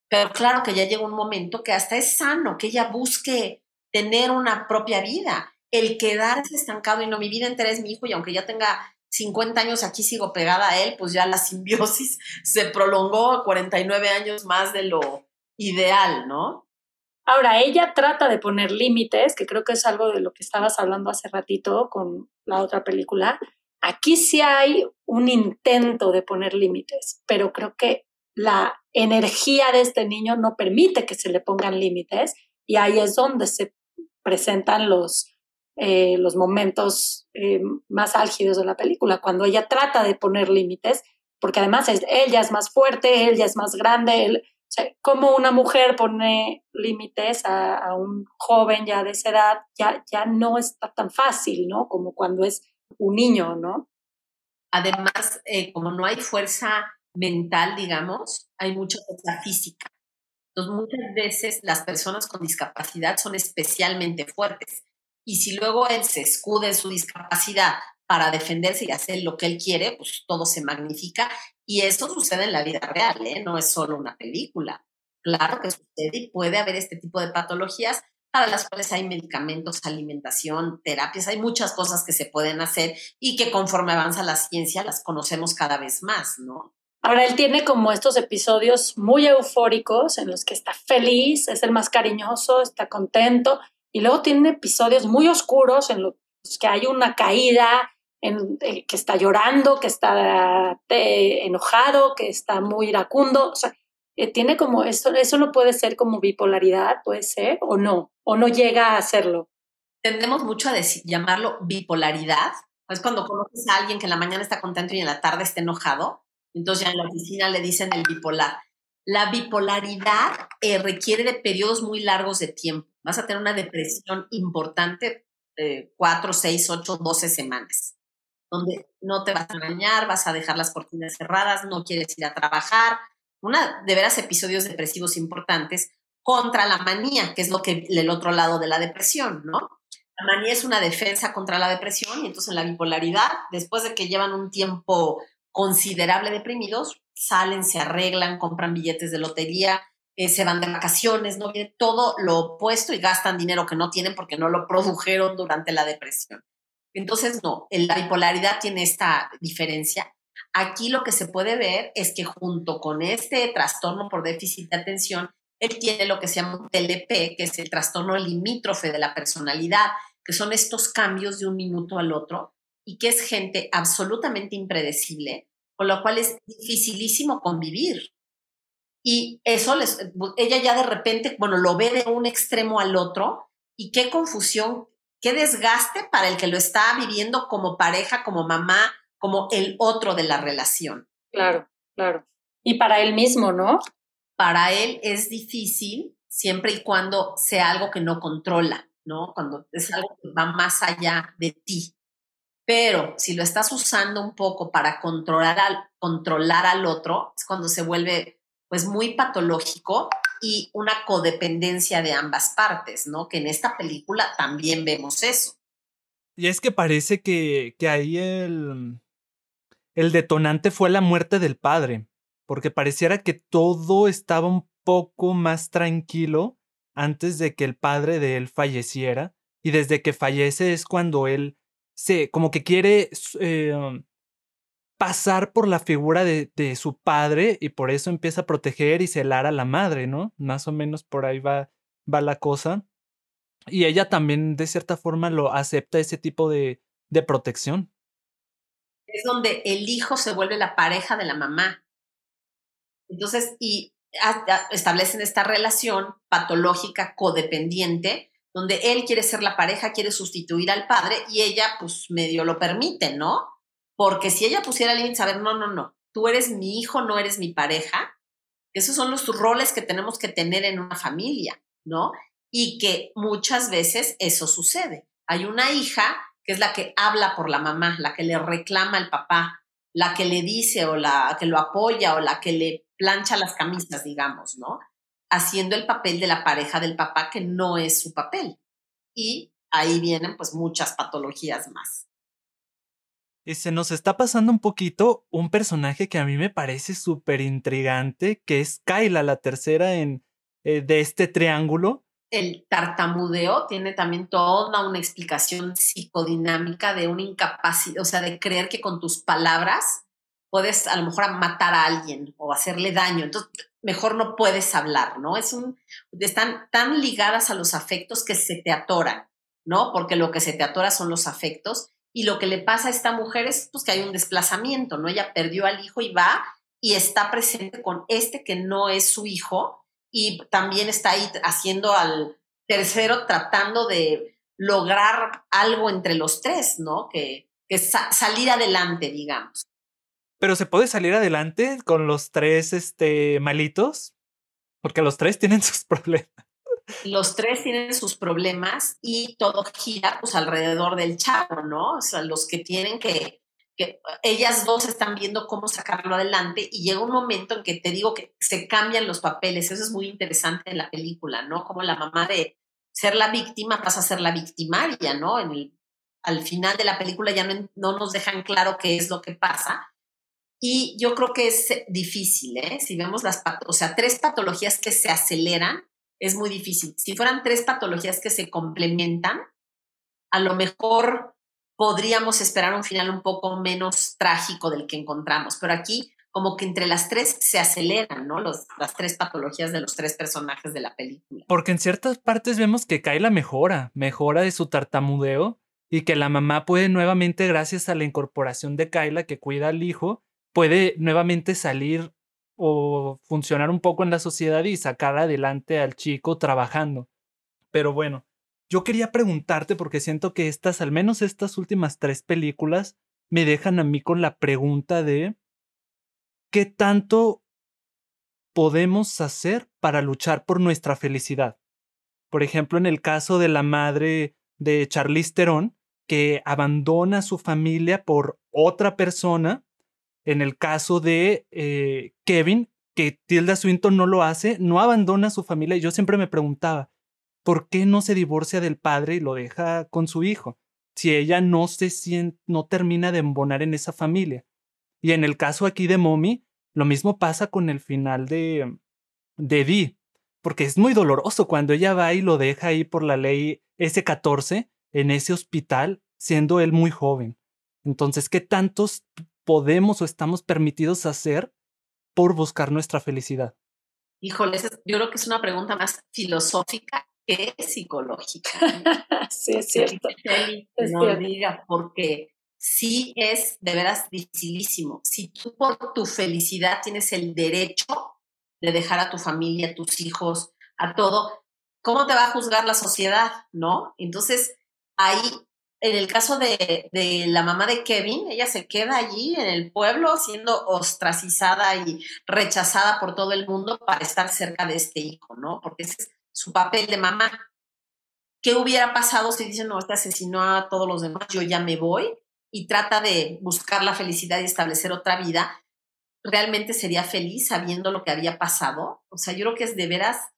Pero claro que ya llega un momento que hasta es sano que ella busque tener una propia vida. El quedarse estancado y no, mi vida entera es mi hijo y aunque ya tenga 50 años aquí sigo pegada a él, pues ya la simbiosis *laughs* se prolongó a 49 años más de lo ideal, ¿no? Ahora, ella trata de poner límites, que creo que es algo de lo que estabas hablando hace ratito con la otra película. Aquí sí hay un intento de poner límites, pero creo que la energía de este niño no permite que se le pongan límites y ahí es donde se presentan los, eh, los momentos eh, más álgidos de la película, cuando ella trata de poner límites, porque además es, ella es más fuerte, ella es más grande, él, una mujer pone límites a, un joven ya de esa edad, ya, ya no está tan fácil, ¿no? Como cuando es un niño, ¿no? Además, eh, como no hay fuerza mental, digamos, hay mucha fuerza física. Entonces, muchas veces las personas con discapacidad son especialmente fuertes. Y si luego él se escuda en su discapacidad para defenderse y hacer lo que él quiere, pues todo se magnifica. Y eso sucede en la vida real, ¿eh? no es solo una película. Claro que sucede y puede haber este tipo de patologías para las cuales hay medicamentos, alimentación, terapias, hay muchas cosas que se pueden hacer y que conforme avanza la ciencia las conocemos cada vez más, ¿no? Ahora él tiene como estos episodios muy eufóricos en los que está feliz, es el más cariñoso, está contento, y luego tiene episodios muy oscuros en los que hay una caída, en, que está llorando, que está eh, enojado, que está muy iracundo. O sea, eh, tiene como eso, eso no puede ser como bipolaridad, puede ser, o no, o no llega a hacerlo. Tendemos mucho a decir, llamarlo bipolaridad. Es cuando conoces a alguien que en la mañana está contento y en la tarde está enojado. Entonces ya en la oficina le dicen el bipolar. La bipolaridad requiere de periodos muy largos de tiempo. Vas a tener una depresión importante, cuatro, seis, ocho, doce semanas donde no te vas a bañar, vas a dejar las cortinas cerradas, no quieres ir a trabajar. Una de veras episodios depresivos importantes contra la manía, que es lo que el otro lado de la depresión, ¿no? La manía es una defensa contra la depresión y entonces en la bipolaridad, después de que llevan un tiempo considerable deprimidos, salen, se arreglan, compran billetes de lotería, eh, se van de vacaciones, no viene todo lo opuesto y gastan dinero que no tienen porque no lo produjeron durante la depresión. Entonces, no, la bipolaridad tiene esta diferencia. Aquí lo que se puede ver es que junto con este trastorno por déficit de atención, él tiene lo que se llama TLP, que es el trastorno limítrofe de la personalidad, que son estos cambios de un minuto al otro y que es gente absolutamente impredecible, con lo cual es dificilísimo convivir. Y eso les, ella ya de repente, bueno, lo ve de un extremo al otro y qué confusión qué desgaste para el que lo está viviendo como pareja, como mamá, como el otro de la relación. Claro, claro. Y para él mismo, ¿no? Para él es difícil siempre y cuando sea algo que no controla, ¿no? Cuando es algo que va más allá de ti. Pero si lo estás usando un poco para controlar al, controlar al otro, es cuando se vuelve pues muy patológico y una codependencia de ambas partes, ¿no? Que en esta película también vemos eso. Y es que parece que, que ahí el, el detonante fue la muerte del padre, porque pareciera que todo estaba un poco más tranquilo antes de que el padre de él falleciera, y desde que fallece es cuando él se, como que quiere eh, pasar por la figura de, de, su padre y por eso empieza a proteger y celar a la madre, ¿no? Más o menos por ahí va, va la cosa. Y ella también de cierta forma lo acepta ese tipo de, de protección. Es donde el hijo se vuelve la pareja de la mamá. Entonces, y establecen esta relación patológica codependiente, donde él quiere ser la pareja, quiere sustituir al padre y ella pues medio lo permite, ¿no? Porque si ella pusiera límites, a ver, no, no, no, tú eres mi hijo, no eres mi pareja, esos son los roles que tenemos que tener en una familia, ¿no? Y que muchas veces eso sucede. Hay una hija que es la que habla por la mamá, la que le reclama al papá, la que le dice o la que lo apoya o la que le plancha las camisas, digamos, ¿no? Haciendo el papel de la pareja del papá que no es su papel. Y ahí vienen pues muchas patologías más. Y se nos está pasando un poquito un personaje que a mí me parece súper intrigante, que es Kyla, la tercera en, eh, de este triángulo. El tartamudeo tiene también toda una explicación psicodinámica de una incapacidad, o sea, de creer que con tus palabras puedes a lo mejor matar a alguien o hacerle daño. Entonces, mejor no puedes hablar, ¿no? Es un, están tan ligadas a los afectos que se te atoran, ¿no? Porque lo que se te atora son los afectos y lo que le pasa a esta mujer es pues, que hay un desplazamiento, ¿no? Ella perdió al hijo y va y está presente con este que no es su hijo y también está ahí haciendo al tercero tratando de lograr algo entre los tres, ¿no? Que, que salir adelante, digamos. Pero se puede salir adelante con los tres este, malitos, porque los tres tienen *laughs* sus problemas. Los tres tienen sus problemas y todo gira pues alrededor del chavo, ¿no? O sea, los que tienen que, que ellas dos están viendo cómo sacarlo adelante y llega un momento en que te digo que se cambian los papeles, eso es muy interesante en la película, ¿no? Como la mamá de ser la víctima pasa a ser la victimaria, ¿no? En el, al final de la película ya no, no nos dejan claro qué es lo que pasa, y yo creo que es difícil, ¿eh? Si vemos las, o sea, tres patologías que se aceleran, es muy difícil. Si fueran tres patologías que se complementan, a lo mejor podríamos esperar un final un poco menos trágico del que encontramos. Pero aquí, como que entre las tres se aceleran, ¿no? Los, las tres patologías de los tres personajes de la película. Porque en ciertas partes vemos que Kyla mejora, mejora de su tartamudeo y que la mamá puede nuevamente, gracias a la incorporación de Kyla que cuida al hijo, puede nuevamente salir o funcionar un poco en la sociedad y sacar adelante al chico trabajando. Pero bueno, yo quería preguntarte porque siento que estas, al menos estas últimas tres películas, me dejan a mí con la pregunta de ¿qué tanto podemos hacer para luchar por nuestra felicidad? Por ejemplo, en el caso de la madre de Charlize Theron, que abandona a su familia por otra persona en el caso de eh, Kevin, que Tilda Swinton no lo hace, no abandona a su familia. Yo siempre me preguntaba, ¿por qué no se divorcia del padre y lo deja con su hijo? Si ella no se siente, no termina de embonar en esa familia. Y en el caso aquí de Mommy, lo mismo pasa con el final de, de Dee, porque es muy doloroso cuando ella va y lo deja ahí por la ley S14 en ese hospital, siendo él muy joven. Entonces, ¿qué tantos podemos o estamos permitidos hacer por buscar nuestra felicidad? Híjole, yo creo que es una pregunta más filosófica que psicológica. *laughs* sí, es cierto. no diga, porque sí es de veras dificilísimo. Si tú por tu felicidad tienes el derecho de dejar a tu familia, a tus hijos, a todo, ¿cómo te va a juzgar la sociedad? ¿No? Entonces, ahí en el caso de, de, la mamá de Kevin, ella se queda allí en el pueblo siendo ostracizada y rechazada por todo el mundo para estar cerca de este hijo, ¿no? Porque ese es su papel de mamá. ¿Qué hubiera pasado si dice, no, este asesinó a todos los demás, yo ya me voy? Y trata de buscar la felicidad y establecer otra vida. ¿Realmente sería feliz sabiendo lo que había pasado? O sea, yo creo que es de veras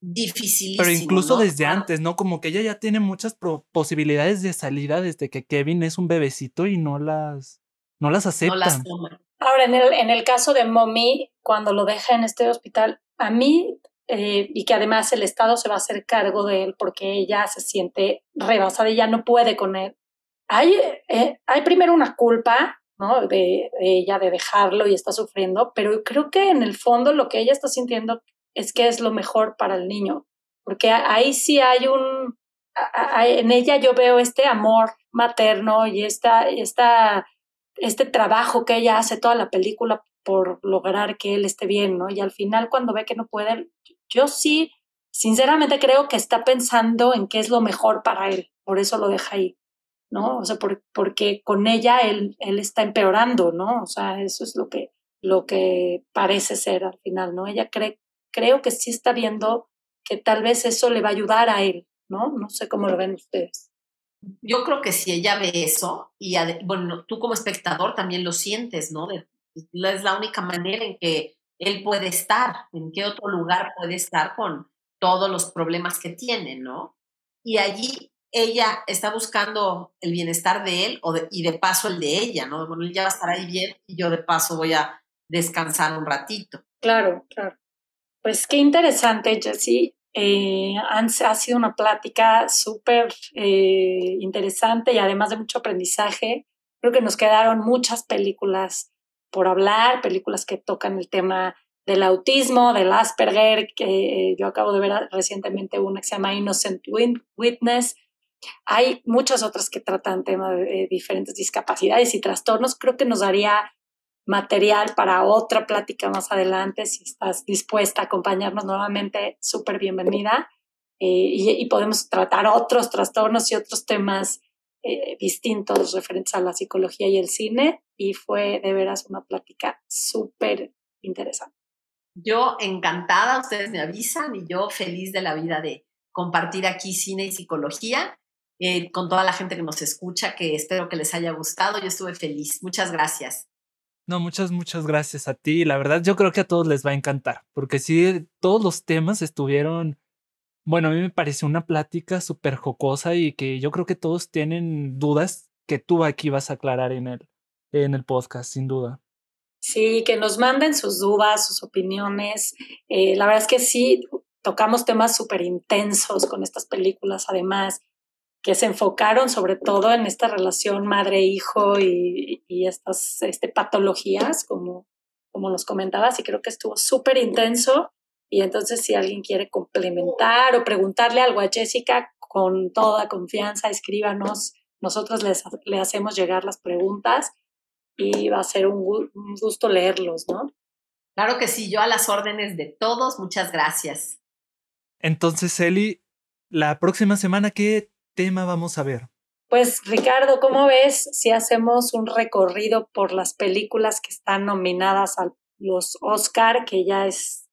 dificilísimo. Pero incluso desde antes, ¿no? Como que ella ya tiene muchas posibilidades de salida desde que Kevin es un bebecito y no las, no las acepta. No las Ahora, en el, en el caso de Mommy, cuando lo deja en este hospital, a mí, eh, y que además el Estado se va a hacer cargo de él porque ella se siente rebasada y ya no puede con él. Hay, eh, hay primero una culpa, ¿no? De, de ella de dejarlo y está sufriendo, pero creo que en el fondo lo que ella está sintiendo es que es lo mejor para el niño, porque ahí sí hay un, en ella yo veo este amor materno y esta, esta, este trabajo que ella hace toda la película por lograr que él esté bien, ¿no? Y al final cuando ve que no puede, yo sí, sinceramente creo que está pensando en qué es lo mejor para él, por eso lo deja ahí, ¿no? O sea, porque con ella él, él está empeorando, ¿no? O sea, eso es lo que, lo que parece ser al final, ¿no? Ella cree creo que sí está viendo que tal vez eso le va a ayudar a él, ¿no? No sé cómo lo ven ustedes. Yo creo que si ella ve eso, y bueno, tú como espectador también lo sientes, ¿no? es la única manera en que él puede estar, en qué otro lugar puede estar con todos los problemas que tiene, ¿no? Y allí ella está buscando el bienestar de él o y de paso el de ella, ¿no? Bueno, él ya va a estar ahí bien y yo de paso voy a descansar un ratito. Claro, claro. Pues qué interesante, Jessie. Eh, ha sido una plática súper eh, interesante y además de mucho aprendizaje. Creo que nos quedaron muchas películas por hablar, películas que tocan el tema del autismo, del Asperger, que yo acabo de ver recientemente una que se llama Innocent Witness. Hay muchas otras que tratan temas de diferentes discapacidades y trastornos. Creo que nos daría material para otra plática más adelante. Si estás dispuesta a acompañarnos nuevamente, súper bienvenida. Eh, y, podemos tratar otros trastornos y otros temas eh, distintos referentes a la psicología y el cine. Y fue de veras una plática súper interesante. Yo encantada, ustedes me avisan y yo feliz de la vida de compartir aquí cine y psicología eh, con toda la gente que nos escucha, que espero que les haya gustado. Yo estuve feliz. Muchas gracias. No, muchas, muchas gracias a ti. La verdad, yo creo que a todos les va a encantar, porque sí, todos los temas estuvieron, bueno, a mí me pareció una plática súper jocosa y que yo creo que todos tienen dudas que tú aquí vas a aclarar en el, en el podcast, sin duda. Sí, que nos manden sus dudas, sus opiniones. Eh, la verdad es que sí, tocamos temas súper intensos con estas películas, además, que se enfocaron sobre todo en esta relación madre-hijo y, estas este, patologías, como, como nos comentabas, y creo que estuvo súper intenso. Y entonces, si alguien quiere complementar o preguntarle algo a Jessica, con toda confianza, escríbanos. Nosotros les, le hacemos llegar las preguntas y va a ser un, un gusto leerlos, ¿no? Claro que sí, yo a las órdenes de todos, muchas gracias. Entonces, Eli, la próxima semana, ¿qué tema vamos a ver? Pues Ricardo, ¿cómo ves si hacemos un recorrido por las películas que están nominadas a los Oscar, que ya es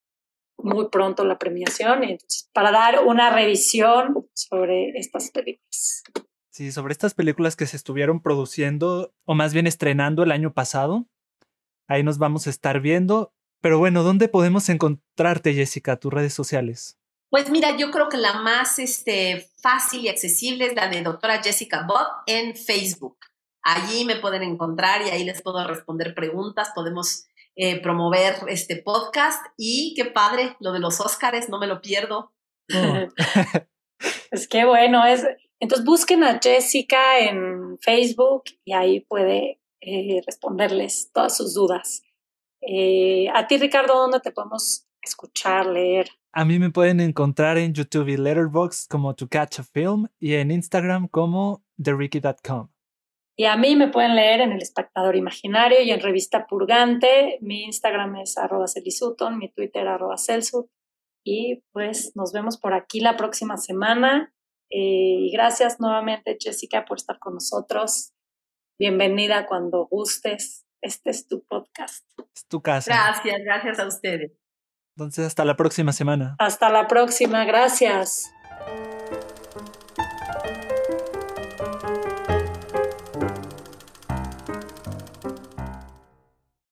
muy pronto la premiación, entonces para dar una revisión sobre estas películas? Sí, sobre estas películas que se estuvieron produciendo, o más bien estrenando el año pasado. Ahí nos vamos a estar viendo. Pero bueno, ¿dónde podemos encontrarte, Jessica, tus redes sociales? Pues mira, yo creo que la más este, fácil y accesible es la de doctora Jessica Bob en Facebook. Allí me pueden encontrar y ahí les puedo responder preguntas, podemos eh, promover este podcast y qué padre, lo de los Óscares, no me lo pierdo. Oh. *laughs* es que bueno, es, entonces busquen a Jessica en Facebook y ahí puede eh, responderles todas sus dudas. Eh, a ti, Ricardo, ¿dónde te podemos escuchar, leer? A mí me pueden encontrar en YouTube y Letterboxd como To Catch a Film y en Instagram como TheRicky.com. Y a mí me pueden leer en El Espectador Imaginario y en Revista Purgante. Mi Instagram es arroba celisuton, mi Twitter arroba celsut. Y pues nos vemos por aquí la próxima semana. Eh, y gracias nuevamente, Jessica, por estar con nosotros. Bienvenida cuando gustes. Este es tu podcast. Es tu casa. Gracias, gracias a ustedes. Entonces, hasta la próxima semana. Hasta la próxima, gracias.